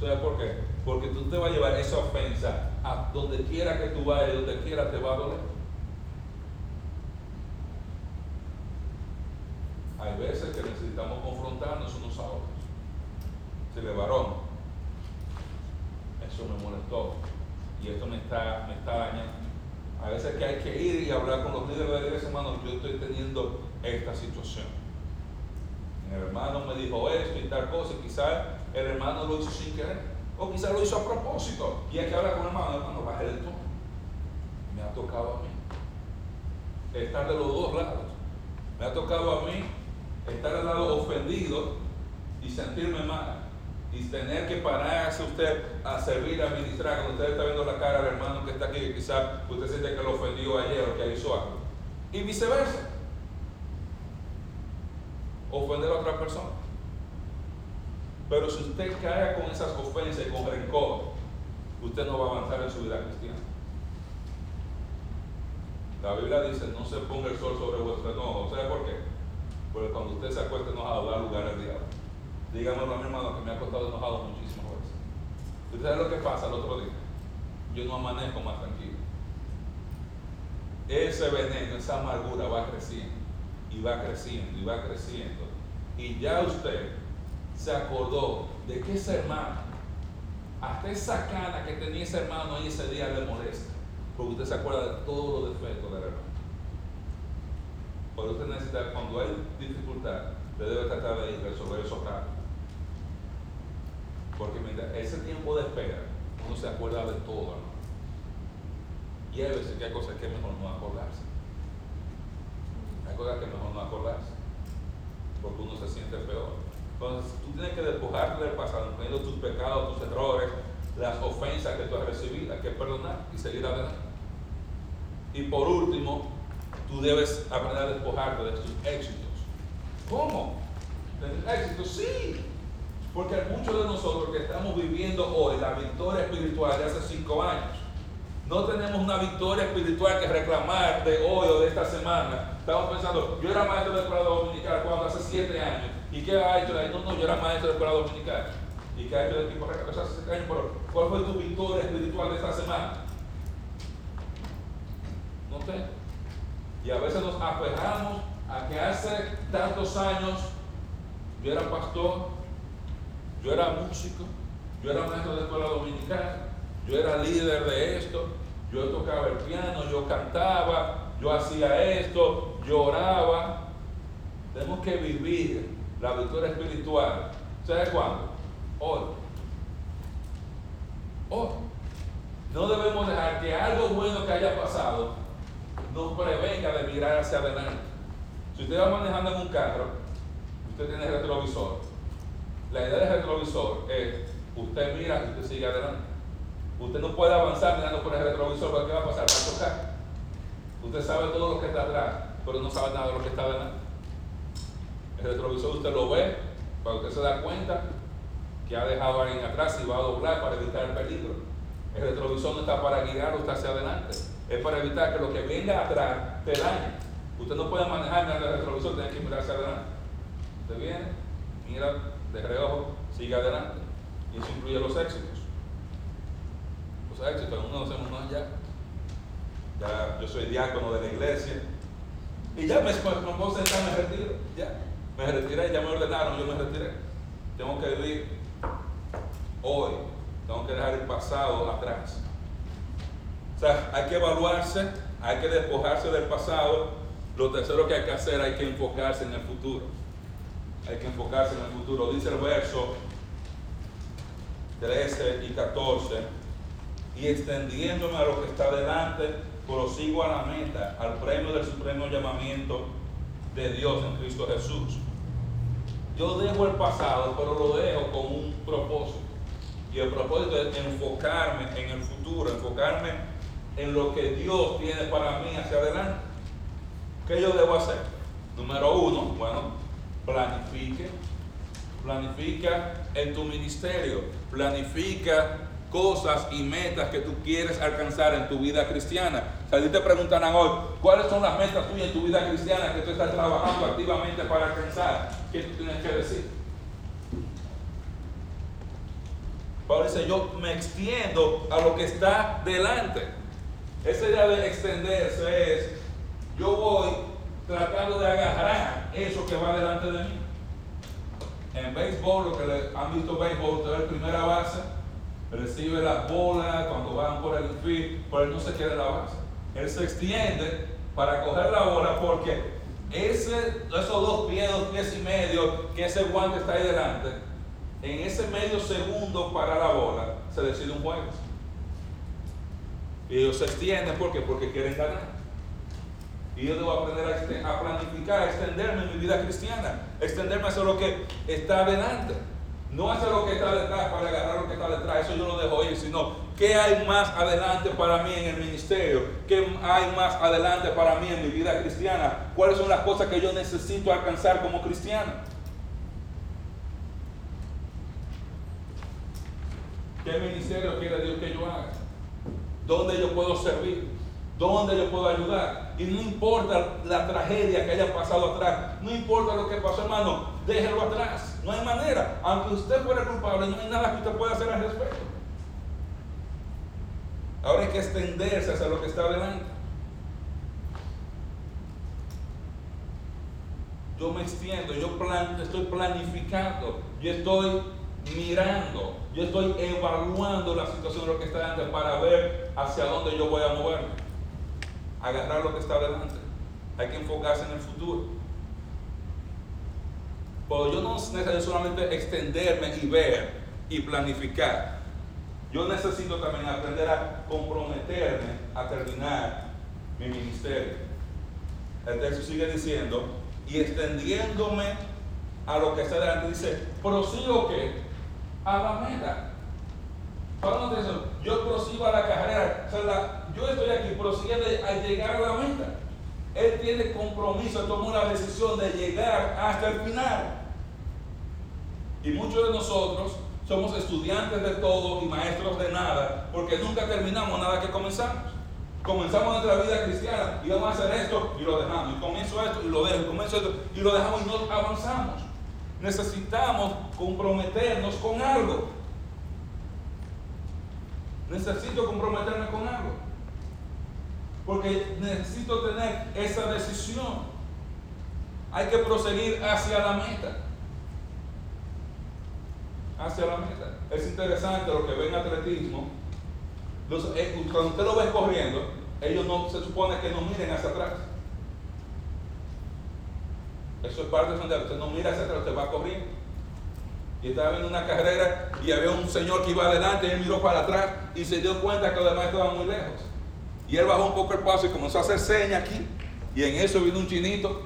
¿Sabes por qué? Porque tú te vas a llevar esa ofensa a donde quiera que tú vayas, donde quiera te va a doler. Hay veces que necesitamos confrontarnos unos a otros. Se le varón, eso me molestó y esto me está, me está dañando. A veces que hay que ir y hablar con los líderes de la iglesia, hermano, yo estoy teniendo esta situación. El hermano me dijo esto y tal cosa, y quizás el hermano lo hizo sin querer. O quizás lo hizo a propósito. Y hay que hablar con el hermano, hermano, baje el tono. Me ha tocado a mí. Estar de los dos lados. Me ha tocado a mí estar al lado ofendido y sentirme mal. Y tener que pararse usted a servir, a ministrar. Cuando usted está viendo la cara del hermano que está aquí, quizás usted siente que lo ofendió ayer o que hizo algo. Y viceversa. Ofender a otra persona. Pero si usted cae con esas ofensas y con rencor, usted no va a avanzar en su vida cristiana. La Biblia dice, no se ponga el sol sobre vuestro enojo. ¿Sabe por qué? Porque cuando usted se acuesta enojado, da lugar al diablo. Dígamelo a mi hermano que me ha costado enojado muchísimas veces. ¿Usted sabe lo que pasa el otro día? Yo no amanezco más tranquilo. Ese veneno, esa amargura va creciendo y va creciendo y va creciendo. Y ya usted se acordó de que ese hermano, hasta esa cana que tenía ese hermano ahí ese día le molesta, porque usted se acuerda de todos los defectos del hermano. Por usted necesita, cuando hay dificultad, usted debe tratar de resolver eso rápido. Porque mientras ese tiempo de espera, uno se acuerda de todo, hermano. Y hay veces que hay cosas que es mejor no acordarse. Hay cosas que es mejor no acordarse. Porque uno se siente peor. Entonces tú tienes que despojarte del pasado, incluyendo tus pecados, tus errores, las ofensas que tú has recibido, hay que perdonar y seguir adelante. Y por último, tú debes aprender a despojarte de tus éxitos. ¿Cómo? ¿Tener éxito? Sí. Porque muchos de nosotros que estamos viviendo hoy la victoria espiritual de hace cinco años, no tenemos una victoria espiritual que reclamar de hoy o de esta semana. Estamos pensando, yo era maestro de escuela dominical cuando hace siete años. ¿Y qué ha hecho? No, no, yo era maestro de escuela dominical. ¿Y qué ha hecho el equipo hace siete años? Pero, ¿Cuál fue tu victoria espiritual de esta semana? No tengo. Y a veces nos aferramos a que hace tantos años yo era pastor, yo era músico, yo era maestro de escuela dominical, yo era líder de esto, yo tocaba el piano, yo cantaba, yo hacía esto, lloraba. Tenemos que vivir la victoria espiritual. ¿Sabes cuándo? Hoy. Hoy. No debemos dejar que algo bueno que haya pasado nos prevenga de mirar hacia adelante. Si usted va manejando en un carro, usted tiene retrovisor la idea del retrovisor es, usted mira y usted sigue adelante. Usted no puede avanzar mirando por el retrovisor, porque ¿qué va a pasar? Va a tocar. Usted sabe todo lo que está atrás, pero no sabe nada de lo que está adelante. El retrovisor usted lo ve, para usted se da cuenta que ha dejado a alguien atrás y va a doblar para evitar el peligro. El retrovisor no está para guiar usted hacia adelante, es para evitar que lo que venga atrás te dañe. Usted no puede manejar mirando el retrovisor, tiene que mirar hacia adelante. Usted viene, mira de reojo, sigue adelante. Y eso incluye los éxitos. Los éxitos, uno no hacemos más ya. Ya yo soy diácono de la iglesia. Y ya me, puedo sentar, me retiro. Ya. Me retiré, ya me ordenaron, yo me retiré. Tengo que vivir hoy. Tengo que dejar el pasado atrás. O sea, hay que evaluarse, hay que despojarse del pasado. Lo tercero que hay que hacer, hay que enfocarse en el futuro hay que enfocarse en el futuro. Dice el verso 13 y 14, y extendiéndome a lo que está delante, prosigo a la meta, al premio del supremo llamamiento de Dios en Cristo Jesús. Yo dejo el pasado, pero lo dejo con un propósito. Y el propósito es enfocarme en el futuro, enfocarme en lo que Dios tiene para mí hacia adelante. ¿Qué yo debo hacer? Número uno, bueno, planifique, planifica en tu ministerio, planifica cosas y metas que tú quieres alcanzar en tu vida cristiana. O sea, te preguntarán hoy, ¿cuáles son las metas tuyas en tu vida cristiana que tú estás trabajando activamente para alcanzar? ¿Qué tú tienes que decir? Pablo dice, yo me extiendo a lo que está delante. Esa idea de extenderse es, yo voy tratando de agarrar eso que va delante de mí. En béisbol, lo que le han visto béisbol, usted es primera base, recibe la bola cuando van por el infield, pero él no se en la base. Él se extiende para coger la bola porque ese, esos dos pies, dos pies y medio, que ese guante está ahí delante, en ese medio segundo para la bola, se decide un juego. Y ellos se extienden porque porque quieren ganar. Y yo debo aprender a, planificar, a extenderme en mi vida cristiana, extenderme hacia lo que está adelante. No hacia lo que está detrás para agarrar lo que está detrás, eso yo no dejo ir, sino qué hay más adelante para mí en el ministerio, qué hay más adelante para mí en mi vida cristiana, cuáles son las cosas que yo necesito alcanzar como cristiano. ¿Qué ministerio quiere Dios que yo haga? ¿Dónde yo puedo servir? ¿Dónde yo puedo ayudar? Y no importa la tragedia que haya pasado atrás, no importa lo que pasó, hermano, déjelo atrás. No hay manera. Aunque usted fuera culpable, no hay nada que usted pueda hacer al respecto. Ahora hay que extenderse hacia lo que está adelante. Yo me extiendo, yo estoy planificando, yo estoy mirando, yo estoy evaluando la situación de lo que está adelante para ver hacia dónde yo voy a moverme agarrar lo que está delante. Hay que enfocarse en el futuro. Pero yo no necesito solamente extenderme y ver y planificar. Yo necesito también aprender a comprometerme a terminar mi ministerio. El texto sigue diciendo, y extendiéndome a lo que está delante, dice, prosigo que a la meta. Pablo dice, yo prosigo a la carrera. O sea, yo estoy aquí prosiguiendo a llegar a la meta. Él tiene compromiso, tomó la decisión de llegar hasta el final. Y muchos de nosotros somos estudiantes de todo y maestros de nada, porque nunca terminamos nada que comenzamos. Comenzamos nuestra vida cristiana y vamos a hacer esto y lo dejamos. Y comienzo esto y lo dejo. Y comienzo esto y lo dejamos y no avanzamos. Necesitamos comprometernos con algo. Necesito comprometerme con algo. Porque necesito tener esa decisión. Hay que proseguir hacia la meta. Hacia la meta. Es interesante lo que ven atletismo. Eh, cuando usted lo ve corriendo, ellos no se supone que no miren hacia atrás. Eso es parte de usted no mira hacia atrás, usted va corriendo. Y estaba viendo una carrera y había un señor que iba adelante él miró para atrás y se dio cuenta que los demás estaban muy lejos. Y él bajó un poco el paso y comenzó a hacer señas aquí. Y en eso vino un chinito,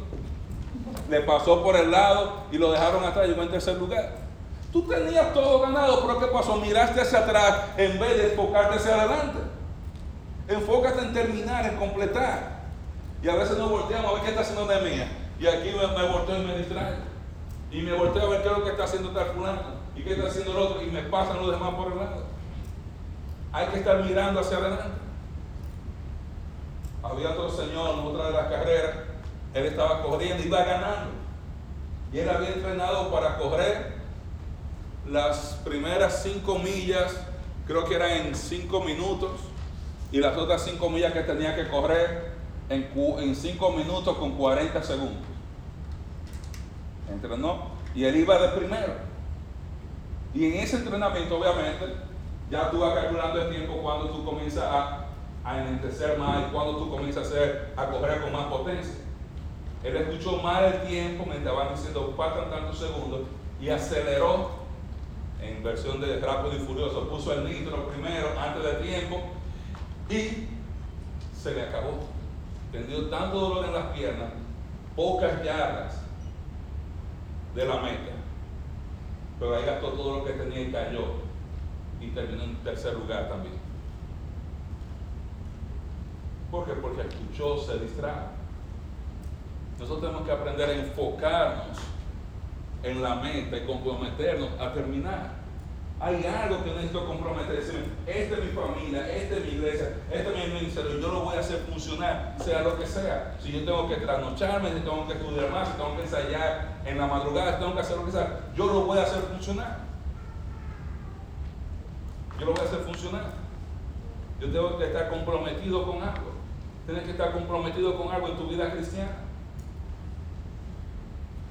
le pasó por el lado y lo dejaron atrás llegó en tercer lugar. Tú tenías todo ganado, pero ¿qué pasó? Miraste hacia atrás en vez de enfocarte hacia adelante. Enfócate en terminar, en completar. Y a veces nos volteamos a ver qué está haciendo de mía. Y aquí me, me volteo y me distraigo. Y me volteo a ver qué es lo que está haciendo tal fulano. Y qué está haciendo el otro. Y me pasan los demás por el lado. Hay que estar mirando hacia adelante. Había otro señor en otra de las carreras. Él estaba corriendo iba ganando. Y él había entrenado para correr las primeras cinco millas, creo que eran en cinco minutos. Y las otras cinco millas que tenía que correr en, en cinco minutos con 40 segundos. Entrenó y él iba de primero. Y en ese entrenamiento, obviamente, ya tú vas calculando el tiempo cuando tú comienzas a, a enlentecer más y cuando tú comienzas a, hacer, a correr con más potencia. Él escuchó mal el tiempo mientras van diciendo faltan tantos segundos y aceleró en versión de rápido y furioso. Puso el nitro primero antes de tiempo y se le acabó. Tendió tanto dolor en las piernas, pocas yardas de la meta. Pero ahí gastó todo lo que tenía y cayó. Y terminó en tercer lugar también. ¿Por qué? Porque escuchó, se distrajo. Nosotros tenemos que aprender a enfocarnos en la meta y comprometernos a terminar hay algo que necesito comprometer. Decirme, esta es mi familia, esta es mi iglesia, este es mi ministerio, yo lo voy a hacer funcionar, sea lo que sea. Si yo tengo que trasnocharme, si tengo que estudiar más, si tengo que ensayar en la madrugada, si tengo que hacer lo que sea, yo lo voy a hacer funcionar. Yo lo voy a hacer funcionar. Yo tengo que estar comprometido con algo. Tienes que estar comprometido con algo en tu vida cristiana.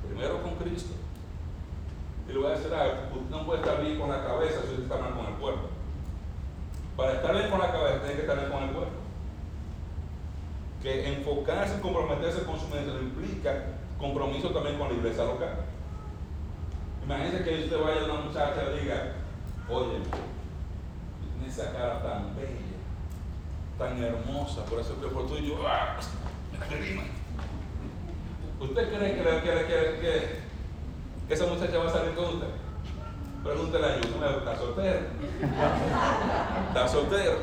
Primero con Cristo. Y le voy a decir algo, no puede estar bien con la cabeza si usted está mal con el cuerpo. Para estar bien con la cabeza tiene que estar bien con el cuerpo. Que enfocarse y comprometerse con su ministerio implica compromiso también con la iglesia local. Imagínese que usted vaya a una muchacha y diga, oye, tiene esa cara tan bella, tan hermosa, por eso que por tú y yo, ¡ah! ¿Usted cree que, que, que, que esa muchacha va a salir con usted. Pregúntele a Yusuf, ¿está soltera? ¿Está soltera?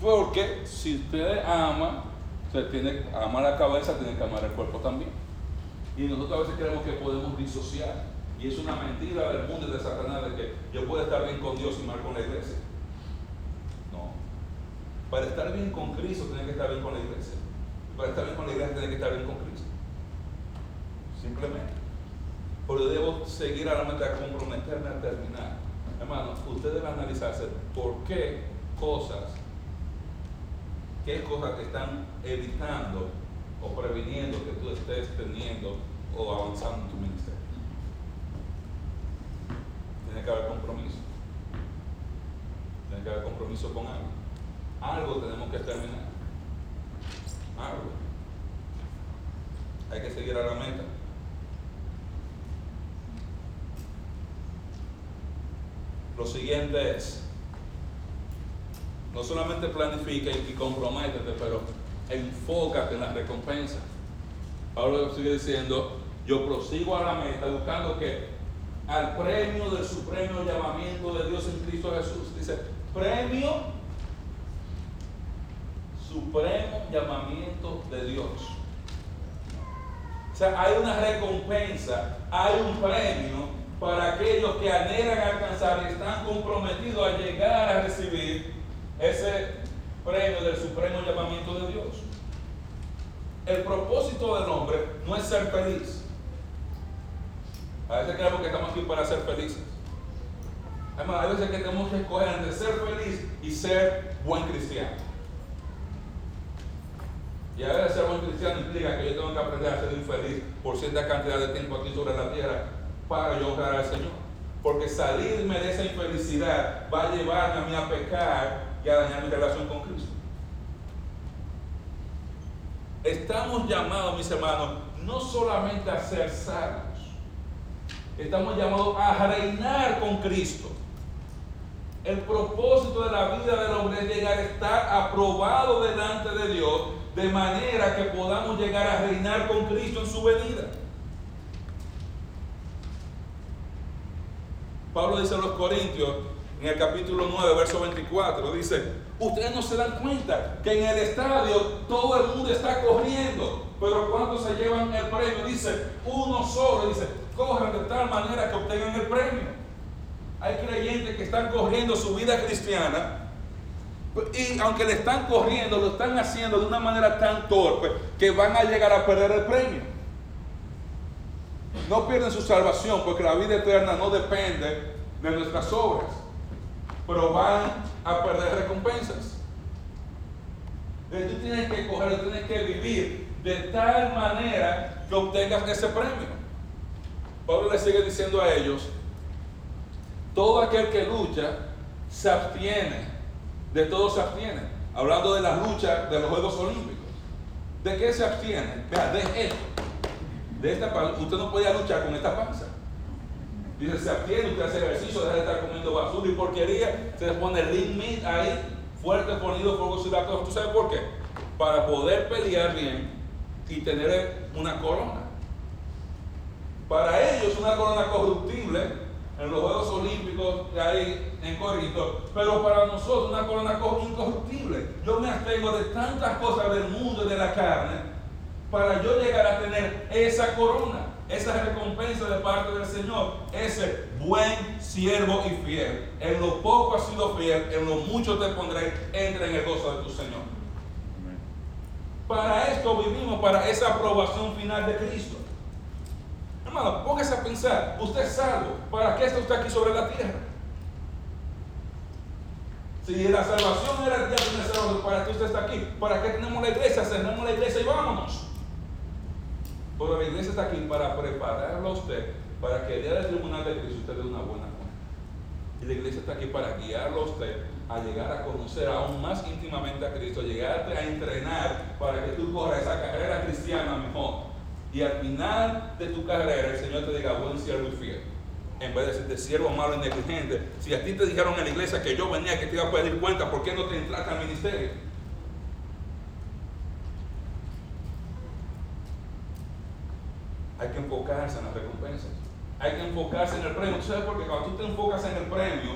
Porque si usted ama, usted tiene, ama la cabeza, tiene que amar el cuerpo también. Y nosotros a veces creemos que podemos disociar. Y es una mentira del mundo y de Satanás de que yo puedo estar bien con Dios y mal con la iglesia. Para estar bien con Cristo tiene que estar bien con la iglesia. Para estar bien con la iglesia tiene que estar bien con Cristo simplemente. Pero debo seguir a la meta, comprometerme a terminar. Hermano, usted debe analizarse por qué cosas, qué cosas te están evitando o previniendo que tú estés teniendo o avanzando en tu ministerio. Tiene que haber compromiso. Tiene que haber compromiso con algo. Algo tenemos que terminar. Algo. Hay que seguir a la meta. Lo siguiente es, no solamente planifica y comprométete, pero enfócate en la recompensa. Pablo sigue diciendo, yo prosigo a la meta buscando que al premio del supremo llamamiento de Dios en Cristo Jesús. Dice, premio supremo llamamiento de Dios. O sea, hay una recompensa, hay un premio para aquellos que anhelan alcanzar y están comprometidos a llegar a recibir ese premio del supremo llamamiento de Dios. El propósito del hombre no es ser feliz. A veces creemos que estamos aquí para ser felices. Además, hay veces que tenemos que escoger entre ser feliz y ser buen cristiano. Y a veces ser buen cristiano implica que yo tengo que aprender a ser infeliz por cierta cantidad de tiempo aquí sobre la tierra para yo honrar al Señor. Porque salirme de esa infelicidad va a llevarme a mí a pecar y a dañar mi relación con Cristo. Estamos llamados, mis hermanos, no solamente a ser salvos, estamos llamados a reinar con Cristo. El propósito de la vida del hombre es llegar a estar aprobado delante de Dios de manera que podamos llegar a reinar con Cristo en su venida. Pablo dice a los Corintios en el capítulo 9, verso 24, dice, ustedes no se dan cuenta que en el estadio todo el mundo está corriendo, pero cuando se llevan el premio, dice, uno solo, dice, corran de tal manera que obtengan el premio. Hay creyentes que están corriendo su vida cristiana y aunque le están corriendo, lo están haciendo de una manera tan torpe que van a llegar a perder el premio. No pierden su salvación porque la vida eterna no depende de nuestras obras, pero van a perder recompensas. Tú tienes que coger, tienes que vivir de tal manera que obtengas ese premio. Pablo le sigue diciendo a ellos, todo aquel que lucha se abstiene de todo se abstiene. Hablando de la lucha de los Juegos Olímpicos. ¿De qué se abstiene? Vea, de esto. De esta. Usted no podía luchar con esta panza. Dice, se abstiene, usted hace ejercicio, deja de estar comiendo basura y porquería. Se pone el meat ahí, fuerte, ponido, fuego ¿Tú sabes por qué? Para poder pelear bien y tener una corona. Para ellos, una corona corruptible en los Juegos Olímpicos de ahí en Corinto, pero para nosotros una corona incorruptible. Yo me abstengo de tantas cosas del mundo y de la carne para yo llegar a tener esa corona, esa recompensa de parte del Señor, ese buen siervo y fiel. En lo poco has sido fiel, en lo mucho te pondré, entra en el gozo de tu Señor. Para esto vivimos, para esa aprobación final de Cristo. Hermano, póngase a pensar, usted es salvo, ¿para qué está usted aquí sobre la tierra? Si la salvación era el día de salvación, ¿para qué usted está aquí? ¿Para qué tenemos la iglesia? Cerramos la iglesia y vámonos. Pero la iglesia está aquí para prepararlo a usted para que el día del tribunal de Cristo usted dé una buena cuenta. Y la iglesia está aquí para guiarlo a usted a llegar a conocer aún más íntimamente a Cristo, llegarte a entrenar para que tú corras esa carrera cristiana mejor y al final de tu carrera el Señor te diga buen siervo y fiel. En vez de decirte siervo malo y negligente. Si a ti te dijeron en la iglesia que yo venía, que te iba a pedir cuenta, ¿por qué no te entraste al ministerio? Hay que enfocarse en las recompensas. Hay que enfocarse en el premio. ¿Tú sabes por qué? Cuando tú te enfocas en el premio,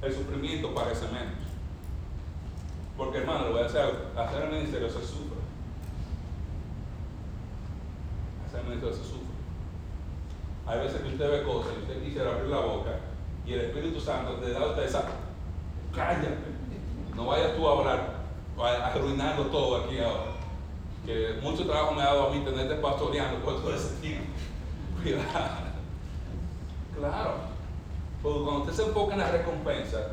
el sufrimiento parece menos. Porque hermano, lo voy a hacer, hacer el ministerio se sufre. Hay veces que usted ve cosas y usted quisiera abrir la boca y el Espíritu Santo te da usted esa, cállate, no vayas tú a hablar, arruinando todo aquí ahora. Que mucho trabajo me ha dado a mí tenerte pastoreando por todo ese tiempo. Cuidado. Claro. Porque cuando usted se enfoca en la recompensa,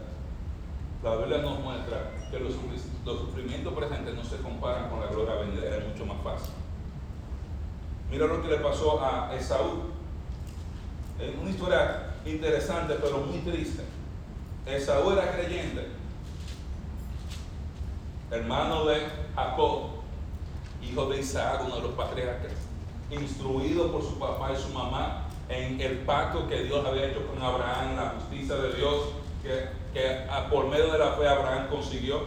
la Biblia nos muestra que los sufrimientos presentes no se comparan con la gloria venidera, es mucho más fácil. Mira lo que le pasó a Esaú. Es una historia interesante, pero muy triste. Esaú era creyente, hermano de Jacob, hijo de Isaac, uno de los patriarcas, instruido por su papá y su mamá en el pacto que Dios había hecho con Abraham, la justicia de Dios, que, que por medio de la fe Abraham consiguió.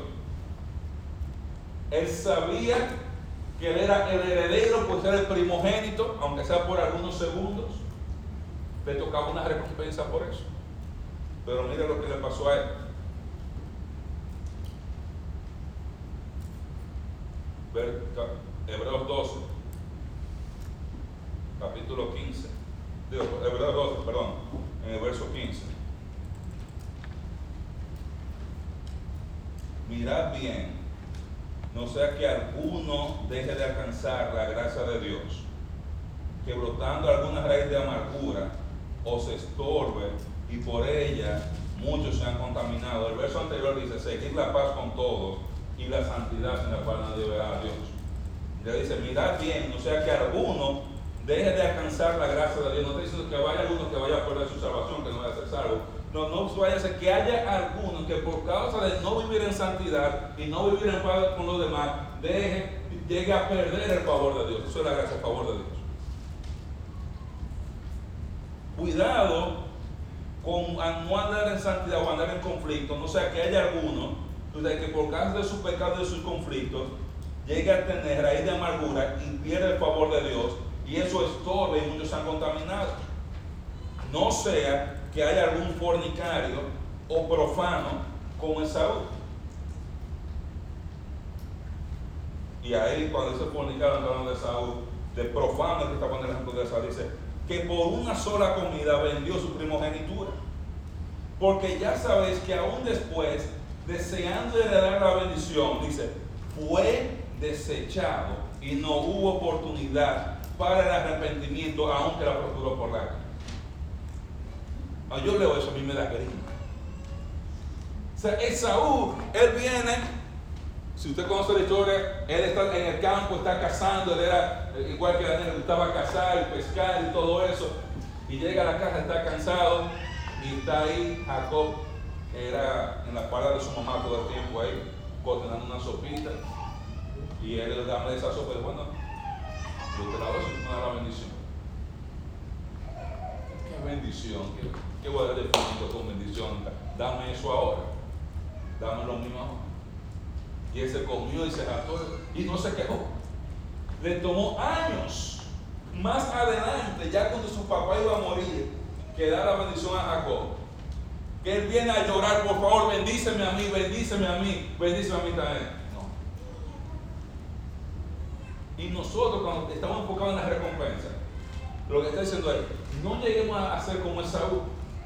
Él sabía que él era el heredero, pues era el primogénito, aunque sea por algunos segundos, le tocaba una recompensa por eso. Pero mira lo que le pasó a él. Hebreos 12, capítulo 15, digo, Hebreos 12, perdón, en el verso 15. Mirad bien, no sea que alguno deje de alcanzar la gracia de Dios, que brotando alguna raíz de amargura os estorbe y por ella muchos se han contaminado. El verso anterior dice, seguir la paz con todos y la santidad sin la cual nadie verá a Dios. Le dice, mirad bien, no sea que alguno deje de alcanzar la gracia de Dios. No te dice que vaya alguno que vaya a perder su salvación, que no vaya a ser salvo. No, no vaya que haya alguno que por causa de no vivir en santidad y no vivir en paz con los demás, deje, llegue a perder el favor de Dios. Eso es la gracia, el favor de Dios. Cuidado con no andar en santidad o andar en conflicto, no sea que haya alguno que por causa de sus pecados y de sus conflictos llegue a tener raíz de amargura y pierde el favor de Dios y eso estorbe y muchos se han contaminado. No sea que haya algún fornicario o profano como Esaú. Y ahí cuando dice fornicario, hablando de Esaú, de profano que está poniendo el ejemplo de Esaú, dice que por una sola comida vendió su primogenitura. Porque ya sabéis que aún después, deseando heredar la bendición, dice, fue desechado y no hubo oportunidad para el arrepentimiento, aunque la procuró por la yo leo eso, a mí me da grima. O sea, Esaú, él viene, si usted conoce la historia, él está en el campo, está cazando, él era igual que Daniel, le gustaba cazar y pescar y todo eso. Y llega a la casa, está cansado, y está ahí Jacob, era en la parada de su mamá todo el tiempo ahí, cocinando una sopita. Y él le da esa sopa y bueno, yo te la doy si me da la bendición. Qué bendición, qué, qué voy a definir con bendición. Dame eso ahora. Dame lo mismo ahora. Y él se comió y se jató y no se quejó. Le tomó años. Más adelante, ya cuando su papá iba a morir, que da la bendición a Jacob. Que él viene a llorar, por favor, bendíceme a mí, bendíceme a mí, bendíceme a mí también. Y nosotros cuando estamos enfocados en la recompensa, lo que está diciendo es, no lleguemos a hacer como Esaú,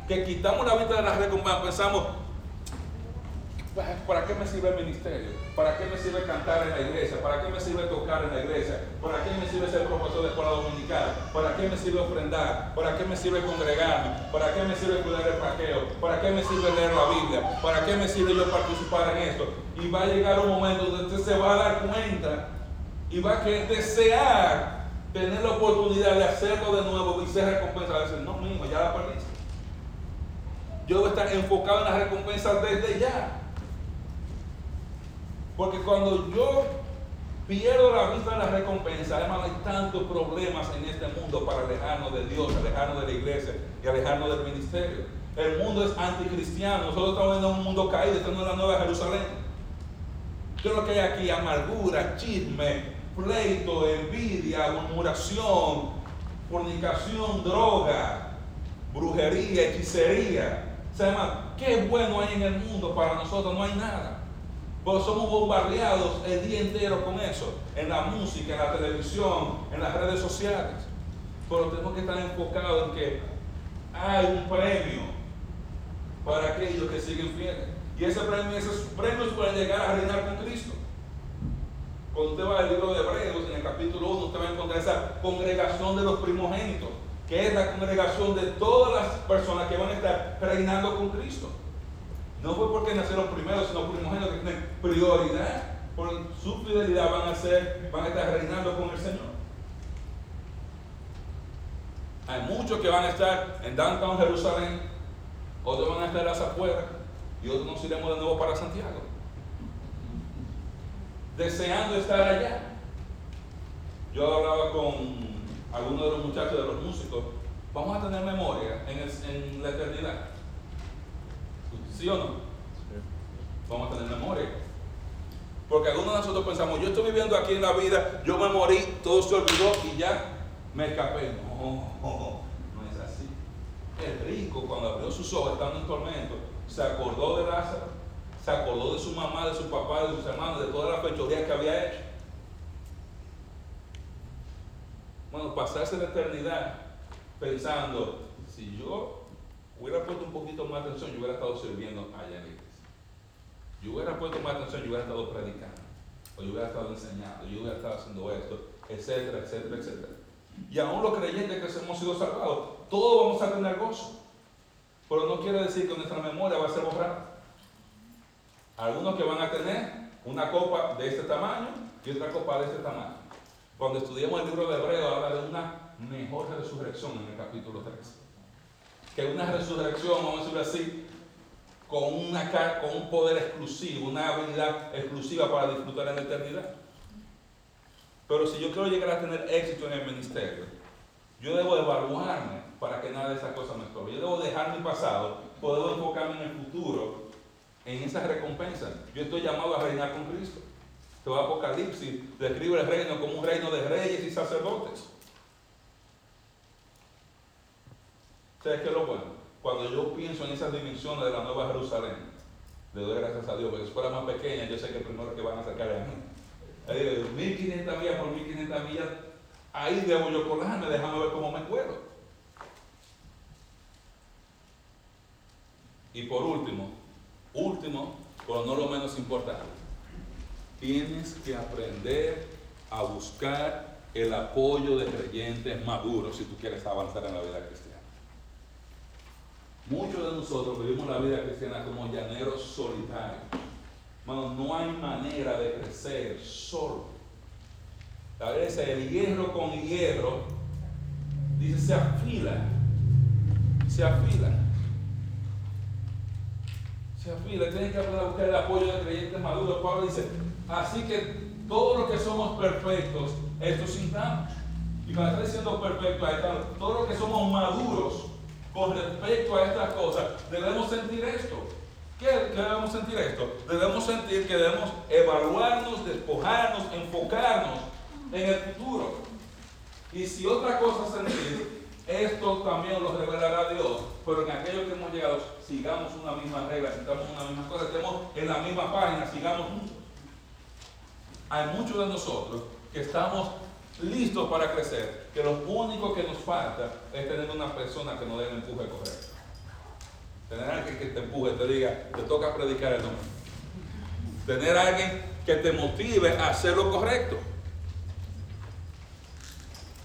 que quitamos la vista de la recompensa, pensamos, ¿para qué me sirve el ministerio? ¿Para qué me sirve cantar en la iglesia? ¿Para qué me sirve tocar en la iglesia? ¿Para qué me sirve ser profesor de escuela dominical? ¿Para qué me sirve ofrendar? ¿Para qué me sirve congregarme? ¿Para qué me sirve cuidar el paqueo? ¿Para qué me sirve leer la Biblia? ¿Para qué me sirve yo participar en esto? Y va a llegar un momento donde usted se va a dar cuenta y va a querer desear tener la oportunidad de hacerlo de nuevo y ser recompensado. Decir, no, mismo, ya la perdiste. Yo debo estar enfocado en las recompensas desde ya. Porque cuando yo pierdo la vista de la recompensa, además hay tantos problemas en este mundo para alejarnos de Dios, alejarnos de la iglesia y alejarnos del ministerio. El mundo es anticristiano. Nosotros estamos viendo un mundo caído, estamos en la Nueva Jerusalén. ¿Qué es lo que hay aquí? Amargura, chisme, pleito, envidia, murmuración, fornicación, droga, brujería, hechicería. Se llama, ¿qué bueno hay en el mundo para nosotros? No hay nada. Porque somos bombardeados el día entero con eso, en la música, en la televisión, en las redes sociales. Pero tenemos que estar enfocados en que hay un premio para aquellos que siguen fieles. Y ese premio, esos premios pueden llegar a reinar con Cristo. Cuando usted va al libro de Hebreos, en el capítulo 1, usted va a encontrar esa congregación de los primogénitos, que es la congregación de todas las personas que van a estar reinando con Cristo. No fue porque nacieron primero, sino primogénitos que tienen prioridad. Por su fidelidad van a, ser, van a estar reinando con el Señor. Hay muchos que van a estar en Downtown Jerusalén, otros van a estar las afueras y otros nos iremos de nuevo para Santiago deseando estar allá. Yo hablaba con algunos de los muchachos de los músicos, vamos a tener memoria en, la eternidad. ¿Sí o no? Vamos a tener memoria. Porque algunos de nosotros pensamos, yo estoy viviendo aquí en la vida, yo me morí, todo se olvidó y ya me escapé. No, no es así. El rico, cuando abrió sus ojos estando en tormento, se acordó de Lázaro se acordó de su mamá, de su papá, de sus hermanos, de todas las fechorías que había hecho. Bueno, pasarse la eternidad pensando, si yo hubiera puesto un poquito más atención, yo hubiera estado sirviendo allá en. Yo hubiera puesto más atención, yo hubiera estado predicando, o yo hubiera estado enseñando, yo hubiera estado haciendo esto, etcétera, etcétera, etcétera. Y aún los creyentes que hemos sido salvados, todos vamos a tener gozo. Pero no quiere decir que nuestra memoria va a ser borrada. Algunos que van a tener una copa de este tamaño y otra copa de este tamaño. Cuando estudiamos el libro de Hebreo habla de una mejor resurrección en el capítulo 3. Que una resurrección, vamos a decirlo así, con, un poder exclusivo, una habilidad exclusiva para disfrutar en la eternidad. Pero si yo quiero llegar a tener éxito en el ministerio, yo debo evaluarme para que nada de esas cosas me estorbe. Yo debo dejar mi pasado, puedo enfocarme en el futuro, en esa recompensa. Yo estoy llamado a reinar con Cristo. Todo Apocalipsis describe el reino como un reino de reyes y sacerdotes. ¿Sabes qué es lo bueno? Cuando yo pienso en esas dimensiones de la Nueva Jerusalén, le doy gracias a Dios, porque si fuera más pequeña, yo sé que primero que van a sacar a mí. 1500 millas por 1500 millas, ahí debo yo colarme, déjame ver cómo me acuerdo. Y por último, último, pero no lo menos importante, tienes que aprender a buscar el apoyo de creyentes maduros si tú quieres avanzar en la vida cristiana. Muchos de nosotros vivimos la vida cristiana como llaneros solitarios no hay manera de crecer solo. A veces el hierro con hierro, dice, se afila. Se afila. Se afila. Tienes que aprender a buscar el apoyo de creyentes maduros. Pablo dice, así que todos los que somos perfectos, esto sintamos. Y cuando está diciendo perfecto, todos los que somos maduros con respecto a estas cosas, debemos sentir esto. ¿Qué, debemos sentir esto? Debemos sentir que debemos evaluarnos, despojarnos, enfocarnos en el futuro. Y si otra cosa sentir, esto también lo revelará Dios. Pero en aquello que hemos llegado, sigamos una misma regla, sigamos una misma cosa, estemos en la misma página, sigamos juntos. Hay muchos de nosotros que estamos listos para crecer, que lo único que nos falta es tener una persona que nos dé el empuje correcto. Tener a alguien que te empuje, te diga, te toca predicar el nombre. Tener a alguien que te motive a hacer lo correcto.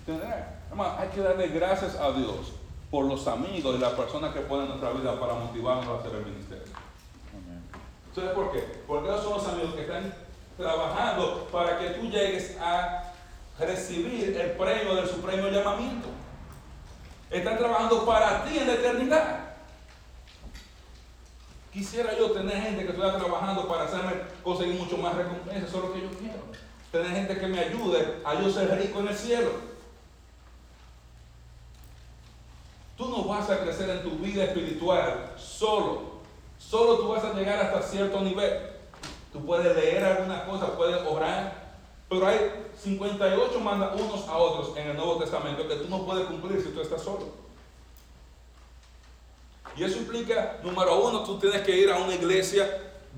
Tener, hermano, hay que darle gracias a Dios por los amigos y las personas que ponen nuestra vida para motivarnos a hacer el ministerio. ¿Sabes por qué? Porque ellos son los amigos que están trabajando para que tú llegues a recibir el premio del supremo llamamiento. Están trabajando para ti en la eternidad. Quisiera yo tener gente que estuviera trabajando para hacerme conseguir mucho más recompensas, eso es lo que yo quiero. Tener gente que me ayude a yo ser rico en el cielo. Tú no vas a crecer en tu vida espiritual solo. Solo tú vas a llegar hasta cierto nivel. Tú puedes leer algunas cosas, puedes orar, pero hay 58 manda unos a otros en el Nuevo Testamento que tú no puedes cumplir si tú estás solo. Y eso implica, número uno, tú tienes que ir a una iglesia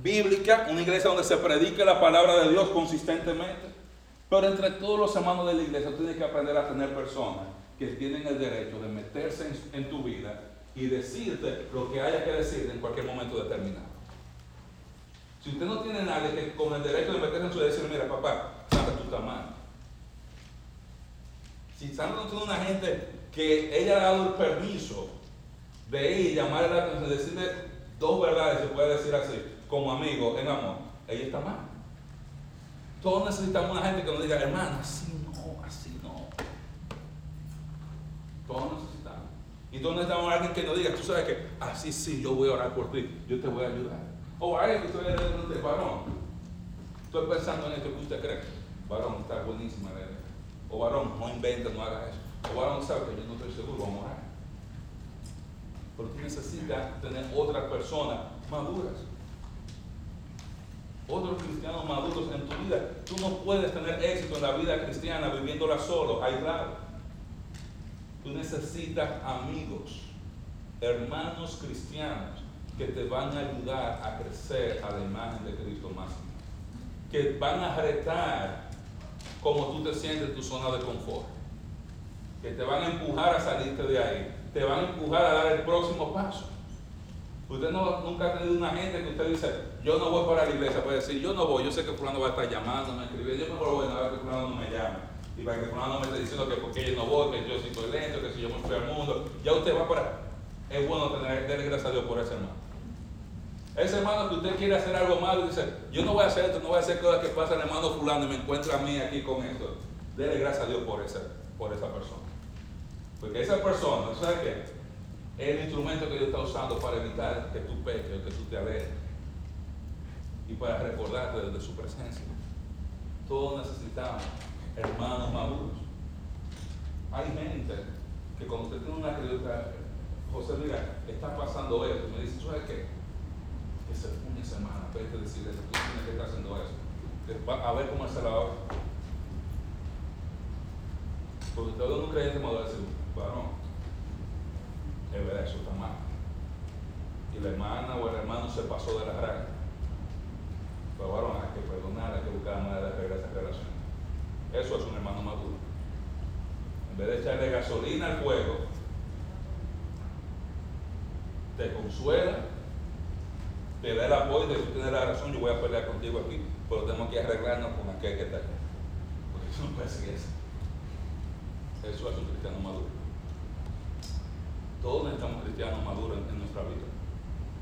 bíblica, una iglesia donde se predique la palabra de Dios consistentemente. Pero entre todos los hermanos de la iglesia, tú tienes que aprender a tener personas que tienen el derecho de meterse en, tu vida y decirte lo que haya que decirte en cualquier momento determinado. Si usted no tiene nadie que con el derecho de meterse en su y decir, mira papá, Sandra, tú estás mal. Si Sandra no tiene una gente que ella ha dado el permiso de ir, llamarle la atención, decirle dos verdades, se puede decir así, como amigo, en amor, ella está mal. Todos necesitamos una gente que nos diga, hermano, así no, así no. Todos necesitamos. Y todos necesitamos alguien que nos diga, tú sabes que así sí, yo voy a orar por ti, yo te voy a ayudar. O alguien que usted le varón, estoy pensando en esto que usted cree. Varón, está buenísima la idea. O varón, no invente, no haga eso. O varón, sabe que yo no estoy seguro, vamos a orar. Pero tú necesitas tener otras personas maduras. Otros cristianos maduros en tu vida. Tú no puedes tener éxito en la vida cristiana viviéndola solo, aislado. Tú necesitas amigos, hermanos cristianos que te van a ayudar a crecer a la imagen de Cristo máximo. Que van a retar como tú te sientes en tu zona de confort que te van a empujar a salirte de ahí, te van a empujar a dar el próximo paso. Usted no, nunca ha tenido una gente que usted dice, yo no voy para la iglesia, puede decir, yo no voy, yo sé que fulano va a estar llamando, me escribiendo, yo mejor voy a ver que fulano no me llame. Y para que fulano no me esté diciendo que porque yo no voy, que yo soy lento, que si yo me fui al mundo, ya usted va para... Es bueno tener, gracias a Dios por ese hermano. Ese hermano que usted quiere hacer algo malo y dice, yo no voy a hacer esto, no voy a hacer cosas que pasa el hermano fulano y me encuentra a mí aquí con esto. Dele gracias a Dios por, ese, por esa persona. Porque esa persona, ¿sabes qué? Es el instrumento que Dios está usando para evitar que tú peques que tú te alejes. Y para recordarte de su presencia. Todos necesitamos hermanos maduros. Hay gente que cuando usted tiene una José, mira, está pasando esto, me dice, ¿sabes qué? Que se pone esa hermana, vete a decir eso, tú tienes que estar haciendo eso. A ver cómo se la va. Porque es un creyente maduro, decir, varón, es verdad, eso está mal. Y la hermana o el hermano se pasó de la raya. Pero varón, hay que perdonar, hay que buscar manera de arreglar esa relación. Eso es un hermano maduro. En vez de echarle gasolina al fuego, te consuela, te da el apoyo de tú tienes la razón, yo voy a pelear contigo aquí, pero tenemos que arreglarnos con aquel que está aquí. Porque eso no puede ser eso. Eso es un cristiano maduro. Todos necesitamos cristianos maduros en, nuestra vida.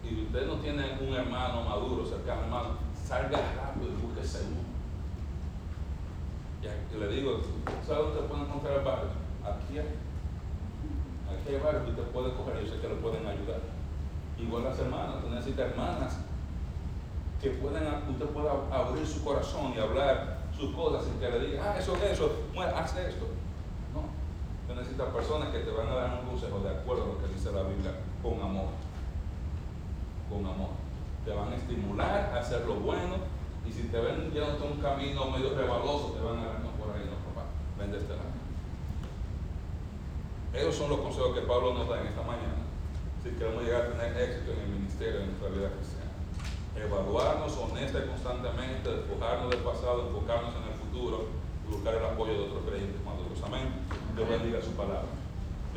Y si usted no tiene un hermano maduro, cercano hermano, salga rápido y búsquese uno. Y le digo, ¿sabe dónde pueden encontrar barrios? Aquí hay. Aquí hay barrios que usted puede coger yo sé que le pueden ayudar. Igual las hermanas, usted necesita hermanas que pueden, usted pueda abrir su corazón y hablar sus cosas sin que le diga, ah, eso es eso, bueno, haz esto. Tú necesitas personas que te van a dar un consejo de acuerdo a lo que dice la Biblia, con amor. Con amor. Te van a estimular a hacer lo bueno y si te ven yendo un camino medio rebaloso, te van a dar, no por ahí, no papá, ven de este lado. Esos son los consejos que Pablo nos da en esta mañana. Si queremos llegar a tener éxito en el ministerio, en nuestra vida cristiana. Evaluarnos honesta y constantemente, despojarnos del pasado, enfocarnos en el futuro buscar el apoyo de otros creyentes maduros. Amén. Dios bendiga su palabra.